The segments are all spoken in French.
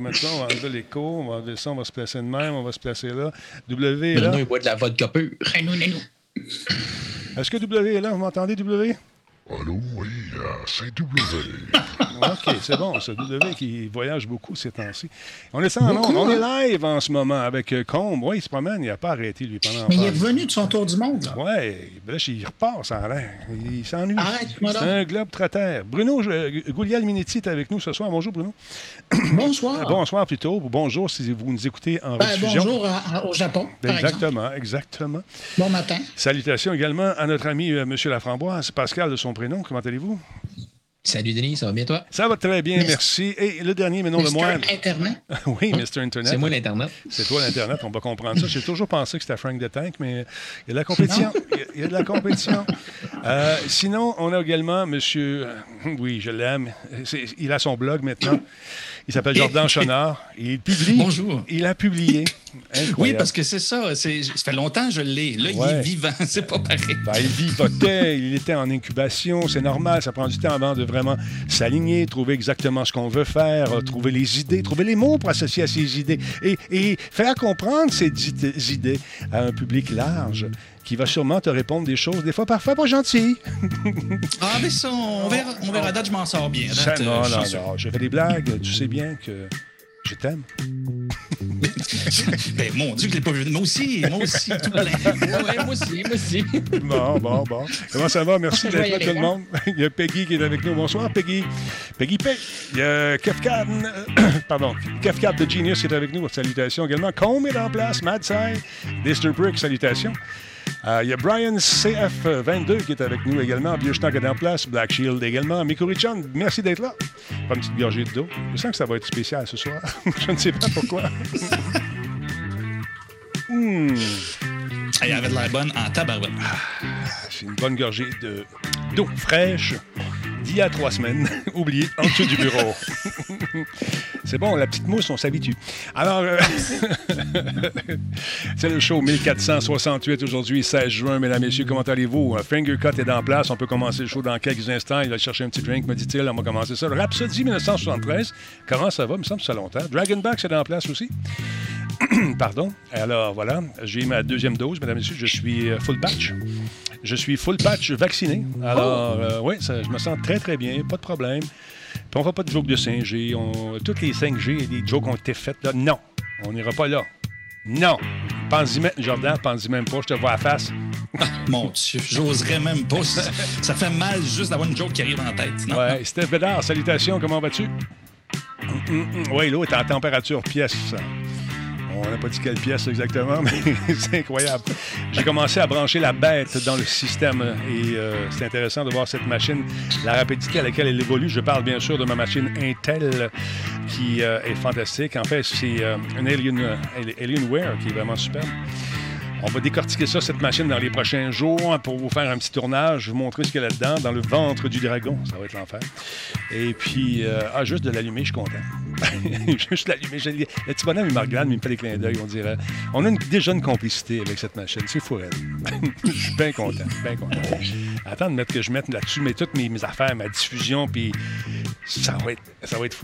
mettre ça, on va enlever l'écho, on va enlever ça, on va se placer de même, on va se placer là. W est là. Il boit de la vodka pure. Est-ce que W est là? Vous m'entendez, W? Allô, oui, euh, c'est W. OK, c'est bon, c'est W qui voyage beaucoup ces temps-ci. On est, en on est live en ce moment avec euh, Combe. Oui, il se promène, il n'a pas arrêté, lui, pendant Mais il est revenu de son tour du monde. Oui, il repart, ça a l'air. Il s'ennuie. Arrête-moi C'est un globe trotteur. Bruno je- Gouliel Minetti est avec nous ce soir. Bonjour, Bruno. Bonsoir. Bonsoir plutôt, ou bonjour si vous nous écoutez en Ben, rediffusion. bonjour au Japon. Exactement, exactement. Bon matin. Salutations également à notre ami euh, M. Laframboise, Pascal de son prénom. Comment allez-vous? Salut Denis, ça va bien toi? Ça va très bien, Merci. Et le dernier, mais non le moindre. Internet. oui, Mr. Internet. C'est moi l'Internet. C'est toi l'Internet, on va comprendre ça. J'ai toujours pensé que c'était Frank the Tank, mais il y a de la compétition. Il y a- de la compétition. Euh, sinon, on a également monsieur. Oui, je l'aime. Il a son blog maintenant. Il s'appelle Jordan Chonard. Il publie. Bonjour. Il a publié. Oui, parce que c'est ça. c'est- Ça fait longtemps que je l'ai. Là, il est vivant. C'est pas pareil. Ben, il vivotait, il était en incubation, c'est normal, ça prend du temps avant de vraiment s'aligner, trouver exactement ce qu'on veut faire, euh, trouver les idées, trouver les mots pour associer à ces idées et, et faire comprendre ces idées à un public large qui va sûrement te répondre des choses, des fois parfois pas gentilles. Ah, mais ça, on verra. On verra. À date, je m'en sors bien. Ça, date, euh, non, non, non, je fais des blagues, tu sais bien que je t'aime. Ben, mon Dieu, que je l'ai pas vu. Moi aussi, moi aussi, tout plein. ouais, moi aussi, moi aussi. Bon, bon, bon. Comment ça va? Merci d'être là, tout le hein? monde. Il y a Peggy qui est avec nous. Bonsoir, Peggy. Peggy P. Il y a Kefkat, euh, pardon, Kefkat de Genius qui est avec nous. Salutations également. Combe est en place. Mad Side. Dister Brick, salutations. Euh, il y a Brian CF22 qui est avec nous également. Biochtank est en place. Black Shield également. Mikuri-chan, merci d'être là. Pas une petite gorgée d'eau. Je sens que ça va être spécial ce soir. Je ne sais pas pourquoi. Hmm. Elle avait de l'air bonne en tabarouette. C'est une bonne gorgée de d'eau fraîche d'il y a trois semaines, oubliée en dessous du bureau. C'est bon, la petite mousse, on s'habitue. Alors, euh, c'est le show 1468 aujourd'hui, 16 juin, mesdames, messieurs, comment allez-vous? Finger Cut est en place, on peut commencer le show dans quelques instants. Il va chercher un petit drink, me dit-il, on va commencer ça. Rhapsody 1973, comment ça va? Il me semble que ça longtemps. Dragonback, c'est en place aussi. Pardon. Alors voilà, j'ai ma deuxième dose, mesdames et messieurs. Je suis euh, full patch. Je suis full patch vacciné. Alors, euh, oui, ça- je me sens très, très bien, pas de problème. Puis on ne va pas de joke de 5G. On, toutes les 5G, des jokes ont été faites là. Non, on n'ira pas là. Non. Pense-y même, Jordan, pense-y même pas, je te vois à la face. Mon Dieu, j'oserais même pas. Ça, fait mal juste d'avoir une joke qui arrive en tête. Non? Ouais, Steph Bédard, salutations, comment vas-tu? Oui, l'eau est en température pièce. On n'a pas dit quelle pièce exactement, mais c'est incroyable. J'ai commencé à brancher la bête dans le système et euh, c'est intéressant de voir cette machine, la rapidité à laquelle elle évolue. Je parle bien sûr de ma machine Intel qui euh, est fantastique. En fait, c'est euh, une Alien, Alienware qui est vraiment superbe. On va décortiquer ça, cette machine, dans les prochains jours pour vous faire un petit tournage, vous montrer ce qu'il y a là-dedans, dans le ventre du dragon. Ça va être l'enfer. Et puis, euh, ah, juste de l'allumer, je suis content. juste l'allumer. Le petit bonhomme, il me il me fait des clins d'œil, on dirait. On a une- déjà une complicité avec cette machine. C'est fou, elle. Je suis bien content, bien content. Attends de mettre que je mette là-dessus mais toutes mes, affaires, ma diffusion, puis ça va être, ça va être.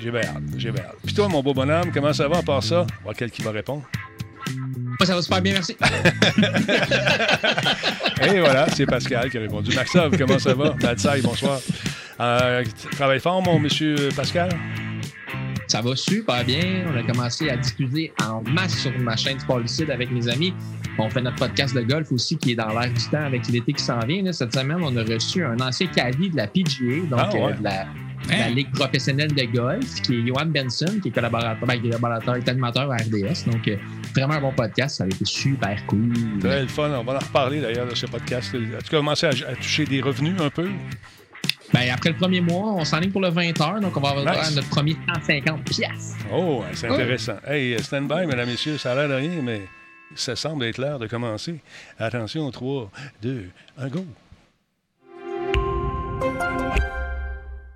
J'ai bien hâte, j'ai bien hâte. Puis toi, mon beau bonhomme, comment ça va à part ça? On va voir qui va répondre. Moi, ça va super bien, merci. Et voilà, c'est Pascal qui a répondu. Maxov, comment ça va? Madsai, bonsoir. Euh, tu travailles fort, mon monsieur Pascal? Ça va super bien. On a commencé à diffuser en masse sur ma chaîne Sport Lucide avec mes amis. On fait notre podcast de golf aussi qui est dans l'air du temps avec l'été qui s'en vient. Cette semaine, on a reçu un ancien caddie de la PGA, donc Ah, ouais. euh, de la, de la Hein? Ligue professionnelle de golf, qui est Johan Benson, qui est collaborateur, ben, qui est collaborateur, est animateur à RDS. Donc, euh, vraiment un bon podcast. Ça a été super cool. Très le fun. On va en reparler d'ailleurs de ce podcast. As-tu commencé à, à toucher des revenus un peu? Ben, après le premier mois, on s'enligne pour le 20 heures, donc on va avoir Nice. notre premier 150 piastres. Oh, c'est intéressant. Hey, stand by, mesdames, messieurs. Ça a l'air de rien, mais ça semble être l'heure de commencer. Attention, 3, 2, 1, go.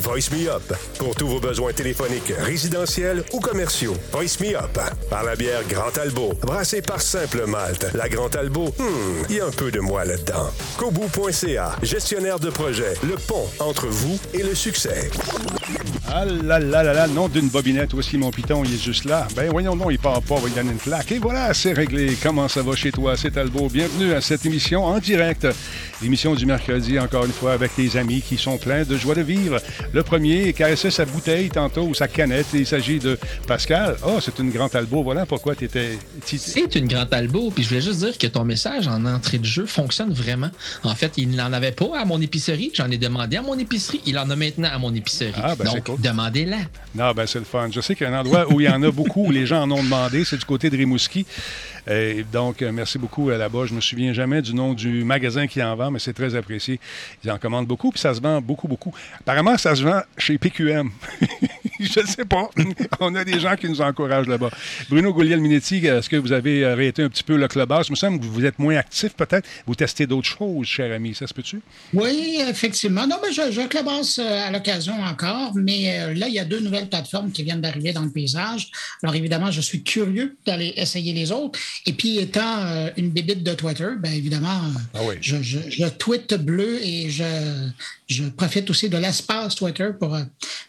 Voice Me Up pour tous vos besoins téléphoniques, résidentiels ou commerciaux. Voice Me Up par la bière Grand Talbot, brassée par Simple Malte. La Grand Talbot, hmm, il y a un peu de moi là-dedans. Kobu.ca, gestionnaire de projet, le pont entre vous et le succès. Ah là là là là, nom d'une bobinette, aussi mon piton, il est juste là. Ben voyons non, il part pas, on va lui donner une claque. Et voilà, c'est réglé. Comment ça va chez toi, c'est Talbot? Bienvenue à cette émission en direct. L'émission du mercredi, encore une fois, avec des amis qui sont pleins de joie de vivre. Le premier caressait sa bouteille tantôt ou sa canette. Il s'agit de Pascal. Oh, c'est une grande Talbot. Voilà pourquoi tu étais. C'est une grande Talbot. Puis je voulais juste dire que ton message en entrée de jeu fonctionne vraiment. En fait, il n'en avait pas à mon épicerie. J'en ai demandé à mon épicerie. Il en a maintenant à mon épicerie. Ah, ben c'est cool. Demandez-la. Non, ben c'est le fun. Je sais qu'il y a un endroit où il y en a beaucoup, où les gens en ont demandé. C'est du côté de Rimouski. Et donc, euh, merci beaucoup euh, là-bas. Je me souviens jamais du nom du magasin qui en vend, mais c'est très apprécié. Ils en commandent beaucoup, puis ça se vend beaucoup, beaucoup. Apparemment, ça se vend chez PQM. je ne sais pas. On a des gens qui nous encouragent là-bas. Bruno Gouliel-Minetti, est-ce que vous avez arrêté un petit peu le clubhouse? Il me semble que vous êtes moins actif peut-être. Vous testez d'autres choses, cher ami. Ça se peut-tu? Oui, effectivement. Non, mais je, je clubhouse euh, à l'occasion encore, mais là, il y a deux nouvelles plateformes qui viennent d'arriver dans le paysage. Alors, évidemment, je suis curieux d'aller essayer les autres. Et puis, étant euh, une bébite de Twitter, bien évidemment, ah oui. je, je, je, tweete bleu et je, je profite aussi de l'espace Twitter pour euh,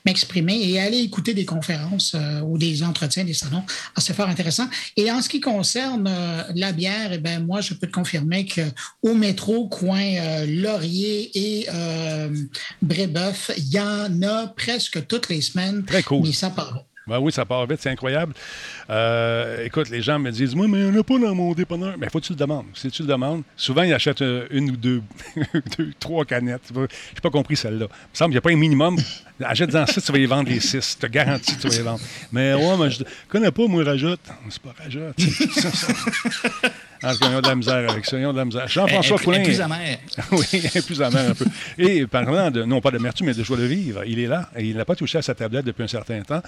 m'exprimer et aller écouter des conférences euh, ou des entretiens, des salons. Ah, c'est fort intéressant. Et en ce qui concerne euh, la bière, eh ben, moi, je peux te confirmer qu'au métro, coin Laurier et Brébeuf, il y en a presque toutes les semaines. Très cool. Mais ça part ben oui, ça part vite, c'est incroyable. Euh, écoute, les gens me disent Moi, mais il n'y en a pas dans mon dépanneur. Mais il faut que tu le demandes. Si tu le demandes, souvent, ils achètent une ou deux, deux trois canettes. Je n'ai pas compris celle-là. Il me semble qu'il n'y a pas un minimum. Achète-en six, tu vas les vendre les six. Je te garantis que tu vas les vendre. Mais ouais, mais je ne connais pas, moi, rajoute. C'est pas rajoute. En tout cas, ils ont de la misère avec ça. Ils ont de la misère. Jean-François Poulin. plus amère. oui, plus amère un peu. Et parlant de, non pas d'amertume, mais de joie de vivre, il est là et il n'a pas touché à sa tablette depuis un certain temps.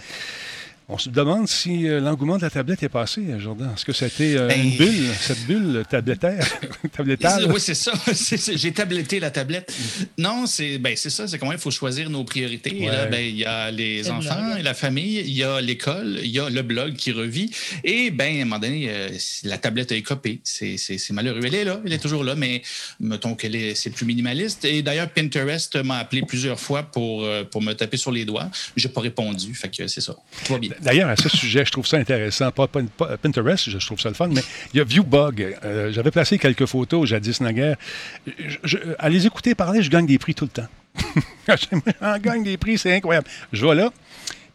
On se demande si euh, l'engouement de la tablette est passé, euh, Jordan. Est-ce que c'était euh, Ben- une bulle, cette bulle tablettaire, tablettale? Oui, c'est ça. J'ai tabletté la tablette. Non, c'est ben, c'est ça. C'est comment il faut choisir nos priorités. Ouais. ben, il y a les Le enfants, et la famille, il y a l'école, il y a le blog qui revit. Et ben, à un moment donné, euh, la tablette a écopé. C'est malheureux. Elle est là, elle est toujours là, mais mettons qu'elle est c'est plus minimaliste. Et d'ailleurs, Pinterest m'a appelé plusieurs fois pour, pour me taper sur les doigts. J'ai pas répondu. Fait que c'est ça. Tout va bien. D'ailleurs, à ce sujet, je trouve ça intéressant. Pas, Pinterest, je trouve ça le fun, mais il y a Viewbug. Euh, J'avais placé quelques photos jadis naguère. À les écouter parler, je gagne des prix tout le temps. J'en gagne des prix, c'est incroyable. Je vais là.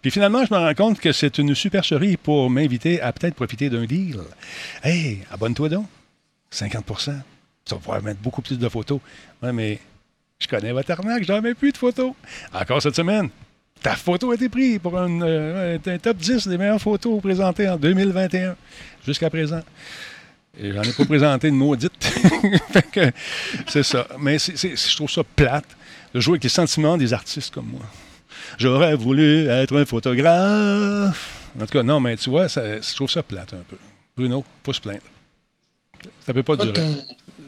Puis finalement, je me rends compte que c'est une supercherie pour m'inviter à peut-être profiter d'un deal. Hey, abonne-toi donc. 50% Tu vas pouvoir mettre beaucoup plus de photos. Ouais, mais je connais votre arnaque, j'en mets plus de photos. Encore cette semaine, ta photo a été prise pour un, euh, un top 10 des meilleures photos présentées en 2021 jusqu'à présent. Et j'en ai pas présenté une maudite. C'est ça. Mais c'est- c'est- je trouve ça plate de jouer avec les sentiments des artistes comme moi. J'aurais voulu être un photographe. En tout cas, non, mais tu vois, ça- je trouve ça plate un peu. Bruno, faut se plaindre. Ça peut pas durer.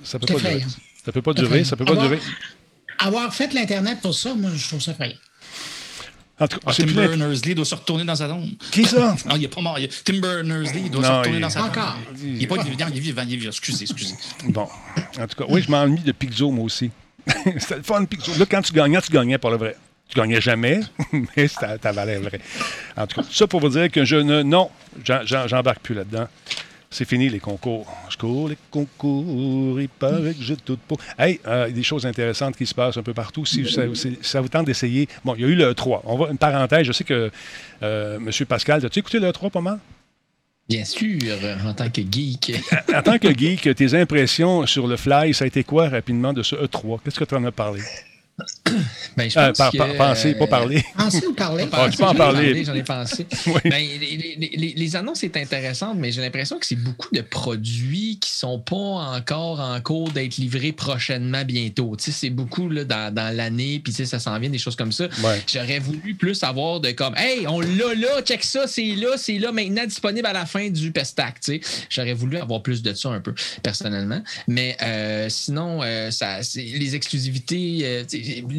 Ça peut pas durer. Ça peut pas durer. Ça peut pas durer. Avoir fait l'Internet pour ça, moi, je trouve ça effrayant. En tout cas, Ah, Tim Berners-Lee doit se retourner dans sa tombe. Qui ça? Non, il n'est pas mort. Tim Berners-Lee doit Non, se retourner il- dans sa tombe. Encore. Il n'est pas vivant, il est vivant, il est vivant. Excusez, excusez. Bon. En tout cas, oui, je m'ennuie de Pixo, moi aussi. C'était le fun, Pixo. Là, quand tu gagnais, tu gagnais pour le vrai. Tu gagnais jamais, mais ça, valait vrai. En tout cas, ça pour vous dire que je ne. Non, j'embarque plus là-dedans. C'est fini les concours. Je cours les concours, il paraît que j'ai tout pour. Hey, euh, il y a des choses intéressantes qui se passent un peu partout. Si ça, si ça vous tente d'essayer. Bon, il y a eu le 3. On va une parenthèse. Je sais que euh, M. Pascal, as-tu écouté le 3 pas mal? Bien sûr, en tant que geek. En tant que geek, tes impressions sur le fly, ça a été quoi rapidement de ce E3? Qu'est-ce que tu en as parlé? Ben, je Euh, pense que, penser, pas euh, parler. Pensez ou parler? Ah, tu peux en J'en ai parler. J'en ai pensé. Oui. Ben, les, les- les- les annonces sont intéressantes, mais j'ai l'impression que c'est beaucoup de produits qui sont pas encore en cours d'être livrés prochainement bientôt. Tu sais, c'est beaucoup là, dans, dans l'année, puis tu sais, ça s'en vient, des choses comme ça. Ouais. J'aurais voulu plus avoir de comme Hey, on l'a là, check ça, c'est là, c'est là, maintenant disponible à la fin du Pestac. Tu sais, j'aurais voulu avoir plus de ça un peu, personnellement. Mais euh, sinon, euh, ça, c'est- les exclusivités,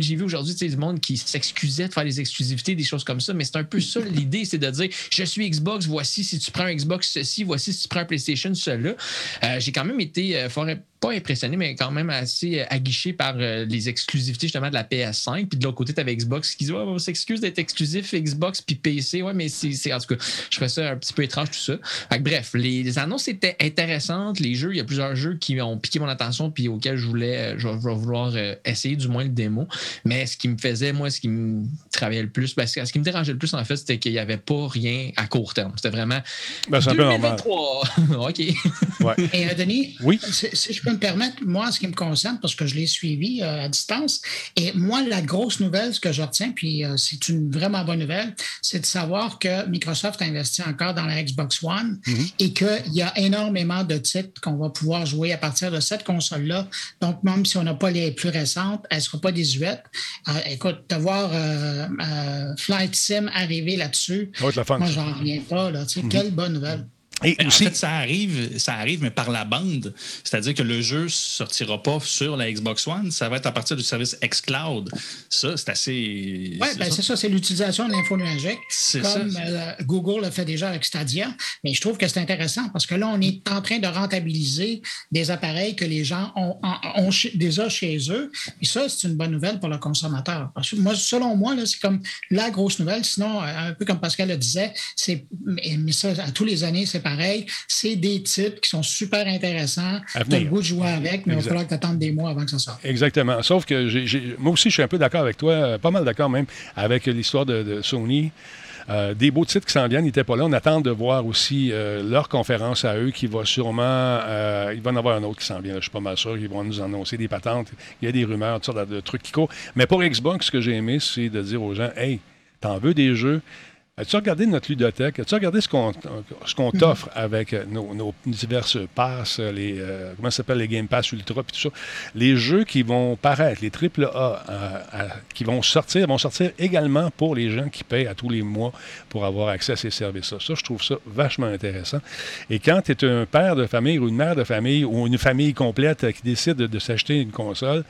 j'ai vu aujourd'hui du monde qui s'excusait de faire les exclusivités, des choses comme ça, mais c'est un peu ça l'idée, c'est de dire je suis Xbox, voici si tu prends un Xbox ceci, voici si tu prends un PlayStation cela. Euh, j'ai quand même été euh, fort pas impressionné, mais quand même assez euh, aguiché par euh, les exclusivités justement de la PS5. Puis de l'autre côté, tu avais Xbox qui dit ouais, on s'excuse d'être exclusif Xbox puis PC. Ouais, mais c'est en tout cas, je trouvais ça un petit peu étrange tout ça. Fait que bref, les, les annonces étaient intéressantes. Les jeux, il y a plusieurs jeux qui ont piqué mon attention puis auxquels je voulais, euh, je vais vouloir euh, essayer du moins le démo. Mais ce qui me faisait, moi, ce qui me travaillait le plus, ben, ce ce qui me dérangeait le plus en fait, c'était qu'il n'y avait pas rien à court terme. C'était vraiment Ben, c'est un peu normal. 2023. OK. Et euh, Denis, Oui. si, si je peux me permettre, moi, ce qui me concerne, parce que je l'ai suivi euh, à distance, et moi, la grosse nouvelle, ce que je retiens, puis euh, c'est une vraiment bonne nouvelle, c'est de savoir que Microsoft investit encore dans la Xbox One et qu'il y a énormément de titres qu'on va pouvoir jouer à partir de cette console-là. Donc, même si on n'a pas les plus récentes, elle ne sera pas désuète. Euh, écoute, de voir Flight Sim arriver là-dessus, moi, j'en reviens pas. Là, sais, Quelle bonne nouvelle. Et Ben, En fait, ça arrive, ça arrive, mais par la bande. C'est-à-dire que le jeu sortira pas sur la Xbox One, ça va être à partir du service xCloud. Ça, c'est assez. Oui, c'est ben ça. c'est ça, c'est l'utilisation de l'info comme ça. euh, Google le fait déjà avec Stadia. Mais je trouve que c'est intéressant parce que là, on est en train de rentabiliser des appareils que les gens ont, déjà chez eux. Et ça, c'est une bonne nouvelle pour le consommateur. Parce que moi, selon moi, là, c'est comme la grosse nouvelle. Sinon, euh, un peu comme Pascal le disait, c'est, mais mais ça, à tous les années, c'est pareil. C'est des titres qui sont super intéressants. Tu as le goût de jouer avec, mais il va falloir que tu attendes des mois avant que ça sorte. Exactement. Sauf que moi aussi, je suis un peu d'accord avec toi, euh, pas mal d'accord même, avec l'histoire de, de Sony. Euh, des beaux titres qui s'en viennent, ils n'étaient pas là. On attend de voir aussi euh, leur conférence à eux qui va sûrement. euh, il va en avoir un autre qui s'en vient. là, Je suis pas mal sûr qu'ils vont nous annoncer des patentes. Il y a des rumeurs, toutes sortes de, de trucs qui courent. Mais pour Xbox, ce que j'ai aimé, c'est de dire aux gens Hey, t'en veux des jeux? As-tu regardé notre ludothèque? As-tu regardé ce qu'on ce qu'on t'offre avec euh, nos, nos diverses passes, euh, les, euh, comment ça s'appelle, les Game Pass Ultra, puis tout ça? Les jeux qui vont paraître, les AAA, euh, à- qui vont sortir, vont sortir également pour les gens qui payent à tous les mois pour avoir accès à ces services-là. Ça, je trouve ça vachement intéressant. Et quand tu es un père de famille ou une mère de famille ou une famille complète euh, qui décide de, de s'acheter une console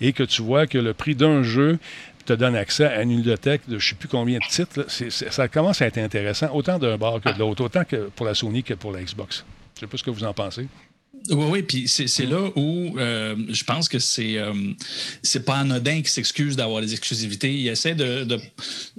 et que tu vois que le prix d'un jeu te donne accès à une bibliothèque de je ne sais plus combien de titres, ça commence à être intéressant, autant d'un bar que de l'autre, autant que pour la Sony que pour la Xbox. Je ne sais pas ce que vous en pensez. Oui, oui, puis c'est là où euh, je pense que c'est euh, pas anodin qui s'excuse d'avoir des exclusivités. Il essaie de-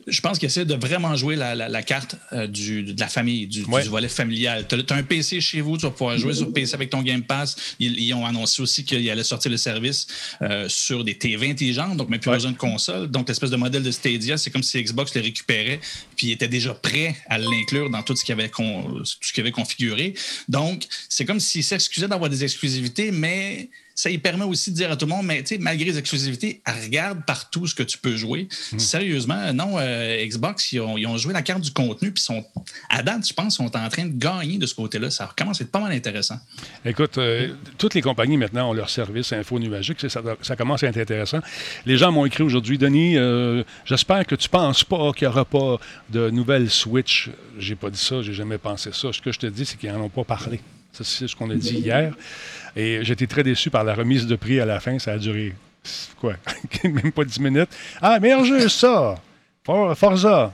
je pense qu'il essaie de vraiment jouer la, la- la carte euh, du, de la famille, du, Ouais. du volet familial. Tu as, un PC chez vous, tu vas pouvoir jouer sur PC avec ton Game Pass. Ils, ils ont annoncé aussi qu'ils allaient sortir le service euh, sur des TV intelligentes, donc même plus Ouais. besoin de console. Donc l'espèce de modèle de Stadia, c'est comme si Xbox le récupérait, puis il était déjà prêt à l'inclure dans tout ce qu'il avait, con- tout ce qu'il avait configuré. Donc c'est comme s'il s'excusait d'avoir des exclusivités, mais ça lui permet aussi de dire à tout le monde, mais tu sais, malgré les exclusivités, regarde partout ce que tu peux jouer. Sérieusement, non, euh, Xbox, ils ont, ils ont joué la carte du contenu, puis sont, à date, je pense, sont en train de gagner de ce côté-là. Ça commence à être pas mal intéressant. Écoute, euh, toutes les compagnies maintenant ont leur service info nuagique. Ça, commence à être intéressant. Les gens m'ont écrit aujourd'hui, Denis, euh, j'espère que tu penses pas qu'il n'y aura pas de nouvelle Switch. J'ai pas dit ça, j'ai jamais pensé ça. Ce que je te dis, c'est qu'ils n'en ont pas parlé. C'est ce qu'on a dit hier. Et j'étais très déçu par la remise de prix à la fin. Ça a duré, quoi, même pas 10 minutes. Ah, meilleur jeu, ça! For- Forza!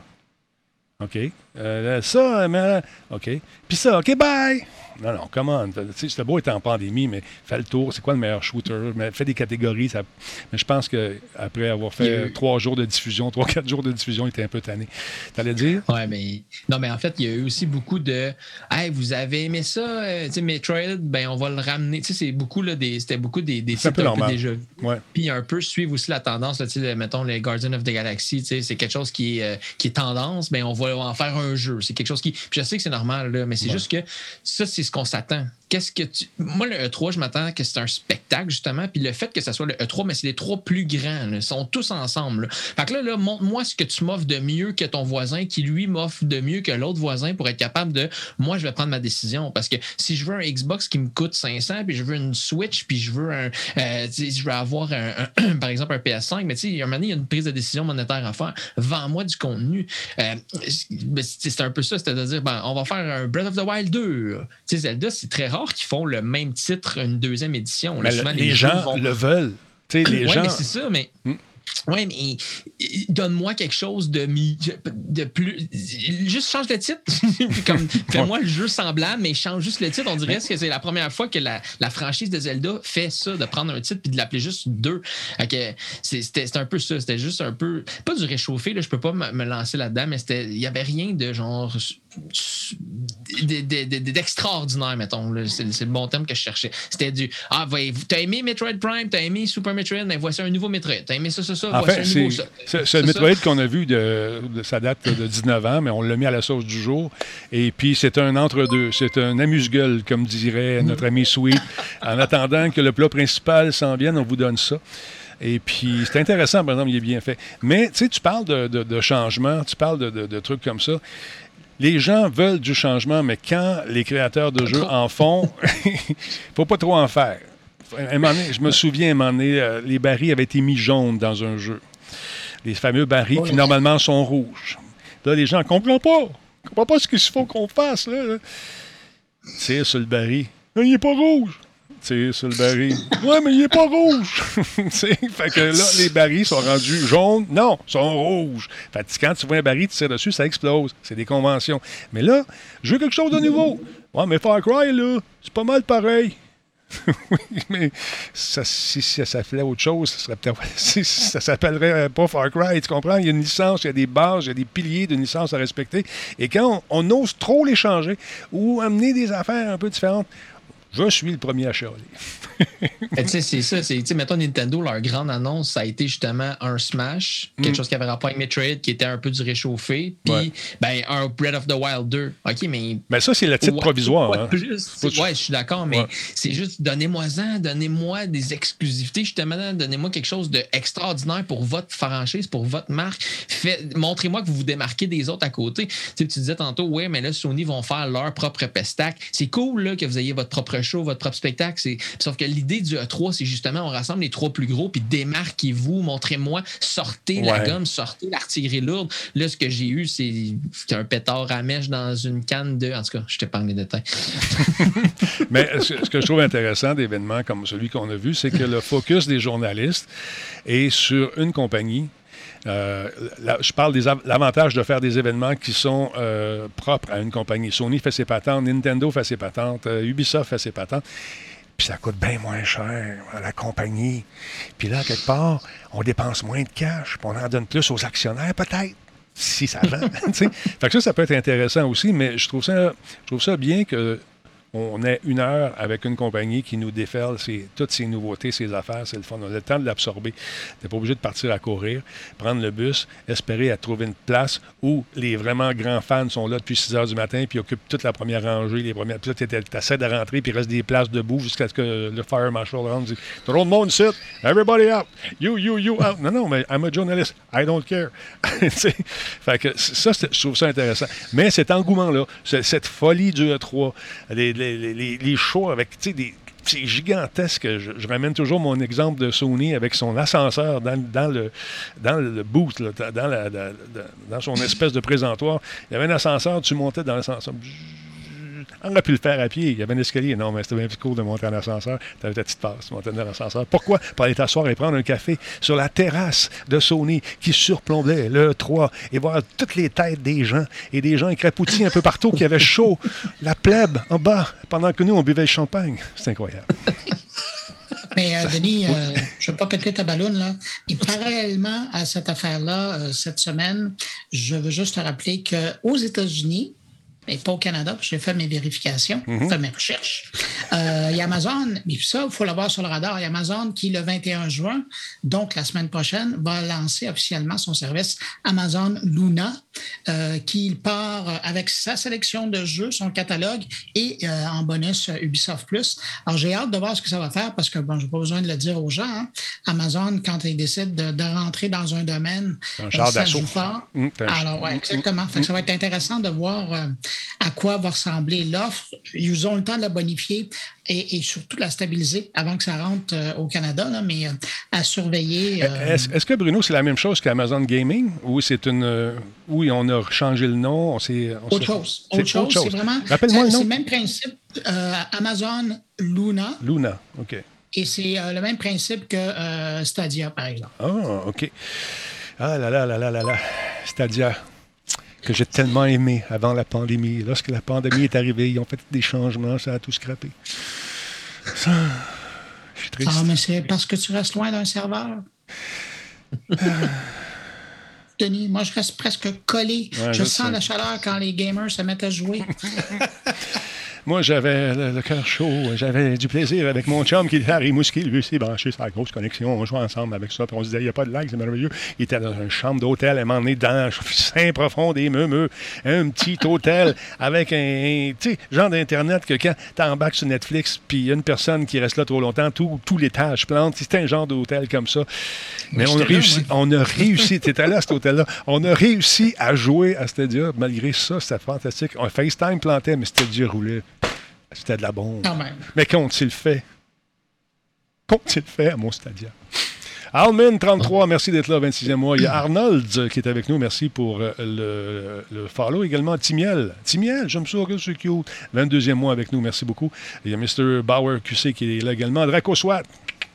OK. Euh, ça, mais. OK. Puis ça, OK, bye! Non, non, comment? C'était beau être en pandémie, mais fais le tour. C'est quoi le meilleur shooter? Mais fais des catégories. Ça... Mais je pense qu'après avoir fait eu- trois jours de diffusion, trois, quatre jours de diffusion, il était un peu tanné. T'allais dire? Ouais, mais non, mais en fait, il y a eu aussi beaucoup de Hey, vous avez aimé ça, euh, tu sais, Metroid, ben on va le ramener. Tu sais, c'est beaucoup là, des. C'était beaucoup des, des titres un peu déjà. Ouais. Puis un peu suivre aussi la tendance, là, tu sais, mettons les Guardians of the Galaxy, tu sais, c'est quelque chose qui est, euh, qui est tendance, mais on va en faire un jeu. C'est quelque chose qui. Puis je sais que c'est normal, là, mais c'est juste que ça, c'est ce qu'on s'attend. Qu'est-ce que tu. Moi, le E3, je m'attends que c'est un spectacle, justement. Puis le fait que ce soit le E3, mais c'est les trois plus grands. Ils sont tous ensemble. Fait que là, là montre-moi ce que tu m'offres de mieux que ton voisin, qui lui m'offre de mieux que l'autre voisin pour être capable de. Moi, je vais prendre ma décision. Parce que si je veux un Xbox qui me coûte 500, puis je veux une Switch, puis je veux un. euh, je avoir un, par exemple un PS5, mais tu sais, il y a un moment il y a une prise de décision monétaire à faire. Vends-moi du contenu. Euh, c'est un peu ça, c'est-à-dire, ben, on va faire un Breath of the Wild 2. Tu sais, Zelda, c'est très rare qu'ils font le même titre, une deuxième édition. Là, souvent, les gens vont- le veulent. Tu sais, les Ouais, gens. mais c'est ça, mais. Hmm. Ouais, mais donne-moi quelque chose de, mi- de plus. Juste change le titre. Comme, fais-moi le jeu semblable, mais change juste le titre. On dirait que c'est la première fois que la, la franchise de Zelda fait ça, de prendre un titre puis de l'appeler juste 2. Fait que c'est- C'était un peu ça. C'était juste un peu. Pas du réchauffé, là, je peux pas me, lancer là-dedans, mais c'était- il y avait rien de genre. De- de- de- d'extraordinaire, mettons. C'est le bon terme que je cherchais. C'était du Ah, t'as aimé Metroid Prime, t'as aimé Super Metroid, mais voici un nouveau Metroid. T'as aimé ça, ça, ça, En voici fait, un nouveau ça. c'est- le. Metroid qu'on a vu, de, de- ça date de 19 ans, mais on l'a mis à la sauce du jour. Et puis, c'est un entre-deux. C'est un amuse-gueule, comme dirait notre ami Sweet. En attendant que le plat principal s'en vienne, on vous donne ça. Et puis, c'est intéressant, par exemple, il est bien fait. Mais, tu sais, tu parles de, de- de changement, tu parles de- de trucs comme ça. Les gens veulent du changement, mais quand les créateurs de jeux en font, il faut pas trop en faire. Donné, je me souviens, à un moment donné, euh, les barils avaient été mis jaunes dans un jeu. Les fameux barils qui, normalement, sont rouges. Là, les gens ne comprennent pas. Ils comprennent pas ce qu'il faut qu'on fasse. Là. Tire sur le baril. Il n'est pas rouge. Tire sur le baril. Ouais, mais il n'est pas rouge. Fait que là, les barils sont rendus jaunes. Non, sont rouges. Fait que quand tu vois un baril, tu tires dessus, ça explose. C'est des conventions. Mais là, je veux quelque chose de nouveau. Ouais, mais Far Cry, là, c'est pas mal pareil. oui, mais ça, si, ça s'appelait autre chose, ça, serait peut-être- ça s'appellerait pas Far Cry. Tu comprends? Il y a une licence, il y a des bases, il y a des piliers d'une licence à respecter. Et quand on ose trop les changer ou amener des affaires un peu différentes, je suis le premier à chialer. Sais, c'est ça. c'est- Tu sais, mettons, Nintendo, leur grande annonce, ça a été justement un Smash, quelque Mm. chose qui avait rapport avec Metroid, qui était un peu du réchauffé, puis Ouais. ben, un Breath of the Wild 2. OK, mais Mais ça, c'est le titre Ouais, provisoire. hein. plus? Ouais, je suis d'accord, mais Ouais. c'est juste donnez-moi-en, donnez-moi des exclusivités, justement, donnez-moi quelque chose d'extraordinaire pour votre franchise, pour votre marque. Montrez-moi que vous vous démarquez des autres à côté. Tu disais tantôt, ouais, mais là, Sony vont faire leur propre pestac. C'est cool là, que vous ayez votre propre show, votre propre spectacle. Sauf que l'idée du E3, c'est justement, on rassemble les trois plus gros, puis démarquez-vous, montrez-moi, sortez la gomme, sortez l'artillerie lourde. Là, ce que j'ai eu, c'est un pétard à mèche dans une canne de. En tout cas, je t'épargne les détails. Mais ce que je trouve intéressant d'événements comme celui qu'on a vu, c'est que le focus des journalistes est sur une compagnie. Euh, je parle des av- l'avantage de faire des événements qui sont euh, propres à une compagnie. Sony fait ses patentes, Nintendo fait ses patentes, euh, Ubisoft fait ses patentes. Puis ça coûte bien moins cher à la compagnie. Puis là, quelque part, on dépense moins de cash, puis on en donne plus aux actionnaires, peut-être si ça vend. fait que ça, ça peut être intéressant aussi, mais je trouve ça, je trouve ça bien que on ait une heure avec une compagnie qui nous déferle ses- toutes ses nouveautés, ses affaires, c'est le fun. On a le temps de l'absorber. Tu n'es pas obligé de partir à courir, prendre le bus, espérer à trouver une place où les vraiment grands fans sont là depuis 6 heures du matin, puis occupent toute la première rangée, les premières. Puis là, tu essaies de rentrer, puis il reste des places debout jusqu'à ce que le fire marshal rentre. dit Tout le monde sit, everybody out, you, you, you out. Non, non, mais I'm a journalist, I don't care. Fait que ça, je trouve ça intéressant. Mais cet engouement-là, ce- cette folie du E3, les, les, les- shows avec, des. C'est gigantesque. Je, ramène toujours mon exemple de Sony avec son ascenseur dans, le, dans là, dans, dans son espèce de présentoir. Il y avait un ascenseur, tu montais dans l'ascenseur. On aurait pu le faire à pied. Il y avait un escalier. Non, mais c'était bien plus court de monter en ascenseur. Tu avais ta petite passe, tu montais dans l'ascenseur. Pourquoi? Pour aller t'asseoir et prendre un café sur la terrasse de Sony qui surplombait le 3 et voir toutes les têtes des gens et des gens écrapoutis un peu partout qui avaient chaud. La plèbe en bas pendant que nous, on buvait le champagne. C'est incroyable. Mais euh, Denis, euh, je ne vais pas péter ta ballonne, là. Et parallèlement à cette affaire-là, euh, cette semaine, je veux juste te rappeler qu'aux États-Unis, et pas au Canada, parce que j'ai fait mes vérifications, fait mes recherches, Euh, il y a Amazon, mais ça, il faut l'avoir sur le radar. Il y a Amazon qui, le 21 juin, donc la semaine prochaine, va lancer officiellement son service Amazon Luna, euh, qui part avec sa sélection de jeux, son catalogue et euh, en bonus Ubisoft Plus. Alors, j'ai hâte de voir ce que ça va faire parce que, bon, je n'ai pas besoin de le dire aux gens. hein. Amazon, quand ils décident de, de rentrer dans un domaine, Un euh, char ça joue fort. Mm, un Alors, ouais, exactement. Ça va être intéressant de voir euh, à quoi va ressembler l'offre. Ils ont le temps de la bonifier et, et surtout de la stabiliser avant que ça rentre euh, au Canada, là, mais euh, à surveiller. euh, Est-ce que Bruno, c'est la même chose qu'Amazon Gaming ou c'est une. oui, on a changé le nom? On s'est- autre chose. C'est Autre chose, c'est vraiment. Rappelle-moi le nom. C'est le même principe. Amazon Luna, Luna. OK. et c'est le même principe que Stadia, par exemple. Ah, OK. Ah là là là là là là. Stadia, que j'ai tellement aimé avant la pandémie. Lorsque la pandémie est arrivée, ils ont fait des changements, ça a tout scrappé. Ça, je suis triste. Ah, mais c'est parce que tu restes loin d'un serveur. Euh, Denis, moi, je reste presque collé. Ouais, je je sens sais. la chaleur quand les gamers se mettent à jouer. Moi, j'avais le, le cœur chaud. J'avais du plaisir avec mon chum qui était à Rimouski. Lui aussi, branché la grosse connexion. On jouait ensemble avec ça. Puis on se disait, il n'y a pas de lag, c'est merveilleux. Il était dans une chambre d'hôtel, un moment donné, dans un sein profond des meumeux. Un petit hôtel avec un, un, genre d'Internet que quand tu embarques sur Netflix, puis il y a une personne qui reste là trop longtemps, tout, tout l'étage plante. C'était un genre d'hôtel comme ça. Mais on a là, réussi. on a réussi. Tu étais là à cet hôtel-là. On a réussi à jouer à Stadia. Malgré ça, c'était fantastique. On FaceTime plantait, mais Stadia roulait. C'était de la bombe. Quand même. Mais qu'ont-ils fait? Qu'ont-ils fait à mon Stadia? Almin, 33, merci d'être là, 26e mois. Il y a Arnold qui est avec nous, merci pour euh, le, le follow également. Timiel, Timiel, j'aime ça, que c'est cute. 22e mois avec nous, merci beaucoup. Il y a Mr. Bauer QC qui est là également. Draco Swat,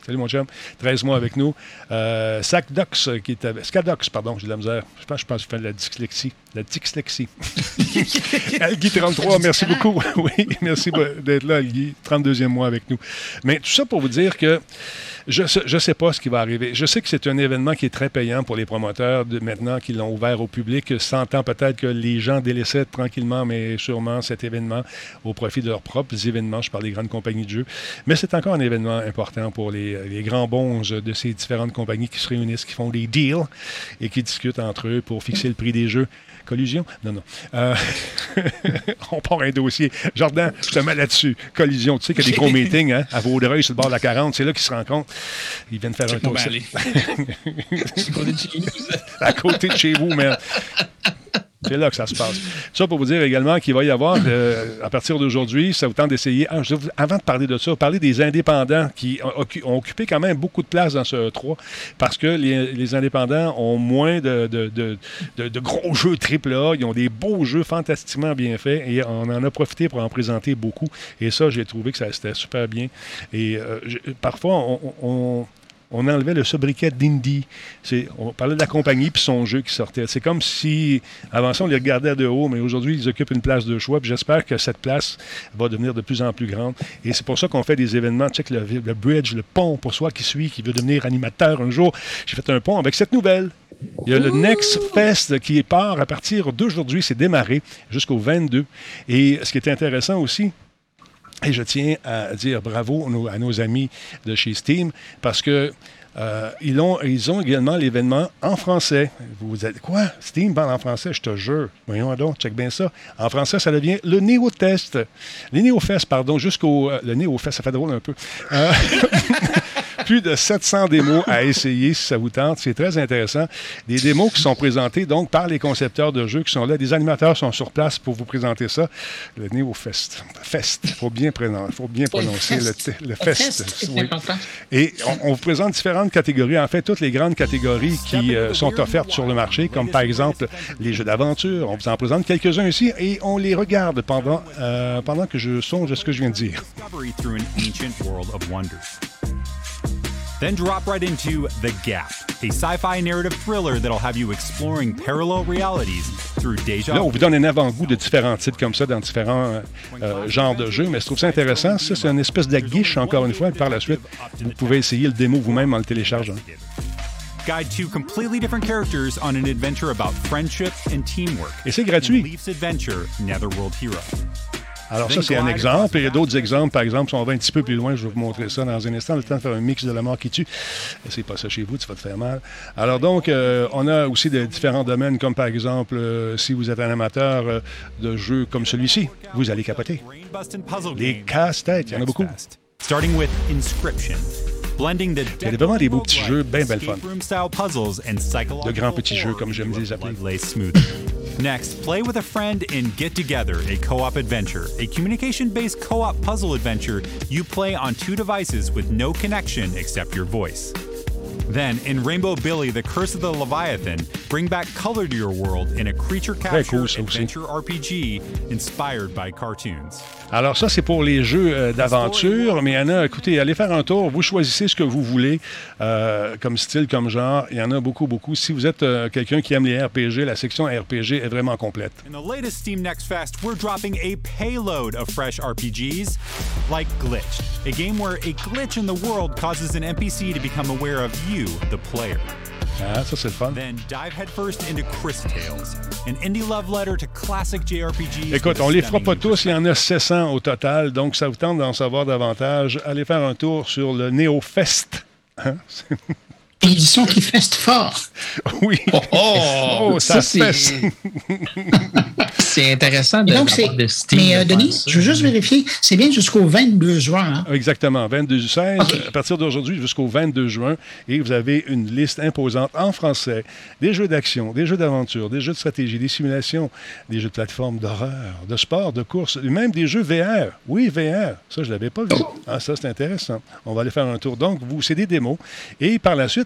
salut mon chum, 13 mois avec nous. Euh, Sacdox qui est avec. Scadox, pardon, j'ai de la misère. Je pense, je pense que je fais de la dyslexie. La dyslexie. Guy 33, merci beaucoup. oui, merci d'être là, Guy. 32e mois avec nous. Mais tout ça pour vous dire que je ne sais pas ce qui va arriver. Je sais que c'est un événement qui est très payant pour les promoteurs de maintenant qu'ils l'ont ouvert au public, sentant peut-être que les gens délaissaient tranquillement, mais sûrement cet événement au profit de leurs propres événements. Je parle des grandes compagnies de jeux. Mais c'est encore un événement important pour les, les grands bons de ces différentes compagnies qui se réunissent, qui font des deals et qui discutent entre eux pour fixer le prix des jeux. Collusion? Non, non. Euh, on part un dossier. Jordan, je te mets là-dessus. Collision. Tu sais qu'il y a des gros meetings hein, à Vaudreuil, sur le bord de la 40. C'est là qu'ils se rencontrent. Ils viennent faire un tour. C'est côté de chez nous, à côté de chez vous, man. C'est là que ça se passe. Ça pour vous dire également qu'il va y avoir, euh, à partir d'aujourd'hui, ça vous tente d'essayer. Ah, avant de parler de ça, parler des indépendants qui ont, occu- ont occupé quand même beaucoup de place dans ce 3 parce que les, indépendants ont moins de, gros jeux AAA. Ils ont des beaux jeux fantastiquement bien faits et on en a profité pour en présenter beaucoup. Et ça, j'ai trouvé que ça c'était super bien. Et euh, parfois, on- on enlevait le sobriquet d'Indie. C'est- On parlait de la compagnie puis son jeu qui sortait. C'est comme si, avant ça, on les regardait de haut, mais aujourd'hui, ils occupent une place de choix. J'espère que cette place va devenir de plus en plus grande. Et c'est pour ça qu'on fait des événements. Check le, le bridge, le pont pour soi qui suit, qui veut devenir animateur un jour. J'ai fait un pont avec cette nouvelle. Il y a le Next Fest qui part à partir d'aujourd'hui. C'est démarré jusqu'au 22. Et ce qui est intéressant aussi, et je tiens à dire bravo à nos, amis de chez Steam parce que euh, ils, ont, ils ont également l'événement en français. Vous vous quoi? Steam parle en français? Je te jure. Voyons donc, check bien ça. En français, ça devient le Néo-Test. Les Néo-Fest, pardon, jusqu'au... euh, le Néo-Fest, ça fait drôle un peu. Euh, plus de 700 démos à essayer si ça vous tente. C'est très intéressant. Des démos qui sont présentées donc par les concepteurs de jeux qui sont là. Des animateurs sont sur place pour vous présenter ça. Le Neo Fest. Fest. Il faut bien, prénon- faut bien prononcer le, fest. t- le Le Fest. fest, c'est Oui. important. Et on, on vous présente différentes catégories. En fait, toutes les grandes catégories qui euh, sont offertes sur le marché, comme par exemple les jeux d'aventure. On vous en présente quelques-uns ici et on les regarde pendant, euh, pendant que je songe à ce que je viens de dire. Then drop right into The Gap, a sci-fi narrative thriller that'll have you exploring parallel realities through deja Là, on vous donne un avant-goût de différents titres comme ça dans différents euh, euh, genres de jeux, mais je trouve ça intéressant. Ça, c'est une espèce de guiche, encore une fois. et Par la suite, vous pouvez essayer le démo vous-même en le téléchargeant. Guide two completely different characters on an adventure about friendship and teamwork. Et c'est gratuit. Leaf's Adventure, Netherworld Hero. Alors ça, c'est un exemple. Et il y a d'autres exemples. Par exemple, si on va un petit peu plus loin, je vais vous montrer ça dans un instant. Le temps de faire un mix de la mort qui tue. C'est pas ça chez vous, tu vas te faire mal. Alors donc, euh, on a aussi de différents domaines, comme par exemple, euh, si vous êtes un amateur euh, de jeux comme celui-ci, vous allez capoter. Les casse-têtes, il y en a beaucoup. Starting with Inscription. Il y a vraiment des beaux petits jeux bien belle fun. De grands petits jeux, comme j'aime les appeler. Next, play with a friend in Get Together, a co-op adventure, a communication-based co-op puzzle adventure. You play on two devices with no connection except your voice. Then, in Rainbow Billy, The Curse of the Leviathan, bring back color to your world in a creature capture cool, adventure RPG inspired by cartoons. Alors ça, c'est pour les jeux euh, d'aventure, mais il y en a, écoutez, allez faire un tour, vous choisissez ce que vous voulez, euh, comme style, comme genre, il y en a beaucoup, beaucoup. Si vous êtes euh, quelqu'un qui aime les RPG, la section RPG est vraiment complète. In the latest Steam Next Fest, we're dropping a payload of fresh RPGs, like Glitch, a game where a glitch in the world causes an NPC to become aware of you, the player. Ah, ça, c'est le fun. Then dive headfirst into Chris Tales, an indie love letter to classic JRPGs. Écoute, on les fera pas tous, il y en a 700 au total, donc ça vous tente d'en savoir davantage. Allez faire un tour sur le NeoFest. Hein? Édition qui feste fort. oui. Oh, ça, ça, se fesse. C'est intéressant de, Et donc, de Steam. Mais euh, Denis, ça. je veux juste vérifier, c'est bien jusqu'au 22 juin. Hein? Exactement, 22 du 16, OK. à partir d'aujourd'hui jusqu'au 22 juin. Et vous avez une liste imposante en français des jeux d'action, des jeux d'aventure, des jeux de stratégie, des simulations, des jeux de plateforme, d'horreur, de sport, de course, et même des jeux VR. Oui, VR. Ça, je ne l'avais pas vu. Ah, ça, c'est intéressant. On va aller faire un tour. Donc, vous, c'est des démos. Et par la suite,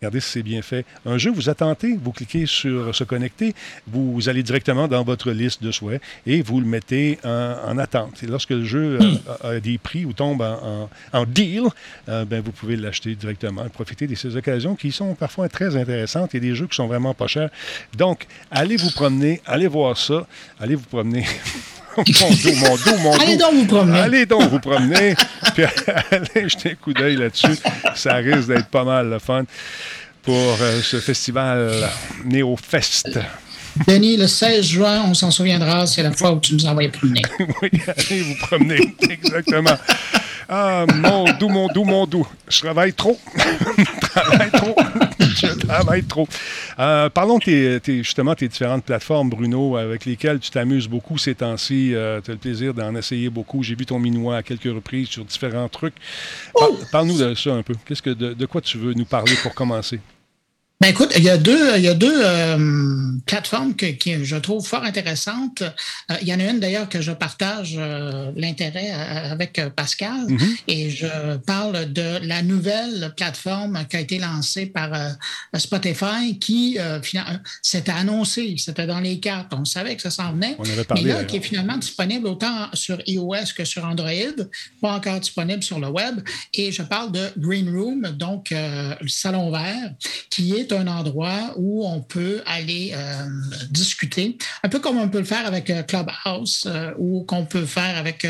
Regardez si c'est bien fait. Un jeu, vous attendez, vous cliquez sur se connecter, vous allez directement dans votre liste de souhaits et vous le mettez en, en attente. Et lorsque le jeu euh, a, a des prix ou tombe en, en- en deal, euh, ben, vous pouvez l'acheter directement et profiter de ces occasions qui sont parfois très intéressantes et des jeux qui sont vraiment pas chers. Donc, allez vous promener, allez voir ça, allez vous promener. mon dos, mon dos, mon Allez dos. donc vous promener. Allez donc vous promener, puis allez jeter un coup d'œil là-dessus. Ça risque d'être pas mal le fun pour euh, ce festival NeoFest. Denis, le 16 juin, on s'en souviendra, c'est la fois où tu nous envoyais promener. oui, allez vous promener, exactement. Ah, mon doux, mon doux, mon doux. Je travaille trop. je travaille trop. je travaille trop. Euh, parlons de tes, tes- justement tes différentes plateformes, Bruno, avec lesquelles tu t'amuses beaucoup ces temps-ci. tu as le plaisir d'en essayer beaucoup. J'ai vu ton minois à quelques reprises sur différents trucs. Par- Parle-nous de ça un peu. Qu'est-ce que de, de quoi tu veux nous parler pour commencer? Ben écoute, il y a deux, il y a deux euh, plateformes que, je trouve fort intéressantes. Euh, il y en a une d'ailleurs que je partage euh, l'intérêt avec Pascal et je parle de la nouvelle plateforme qui a été lancée par Spotify qui euh, fina- c'était dans les cartes, on savait que ça s'en venait. On avait parlé, mais là, qui est finalement disponible autant sur iOS que sur Android, pas encore disponible sur le web. Et je parle de Green Room, donc le salon vert, qui est un endroit où on peut aller euh, discuter, un peu comme on peut le faire avec euh, Clubhouse euh, ou qu'on peut faire avec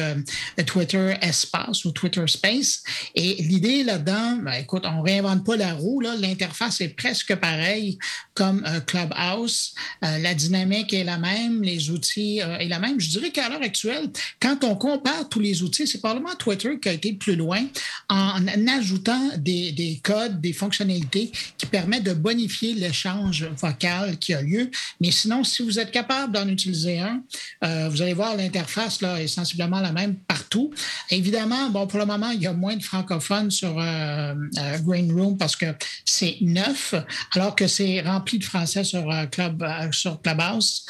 Twitter Espace ou Twitter Space. Et l'idée là-dedans, ben, écoute, on réinvente pas la roue. L'interface est presque pareille comme Clubhouse. La dynamique est la même, les outils est la même. Je dirais qu'à l'heure actuelle, quand on compare tous les outils, c'est probablement Twitter qui a été plus loin en ajoutant des, des codes, des fonctionnalités qui permettent de bonifier l'échange vocal qui a lieu. Mais sinon, si vous êtes capable d'en utiliser un, euh, vous allez voir l'interface là est sensiblement la même partout. Évidemment, bon pour le moment, il y a moins de francophones sur euh, euh, Green Room parce que c'est neuf, alors que c'est rempli de français sur Club sur Clubhouse.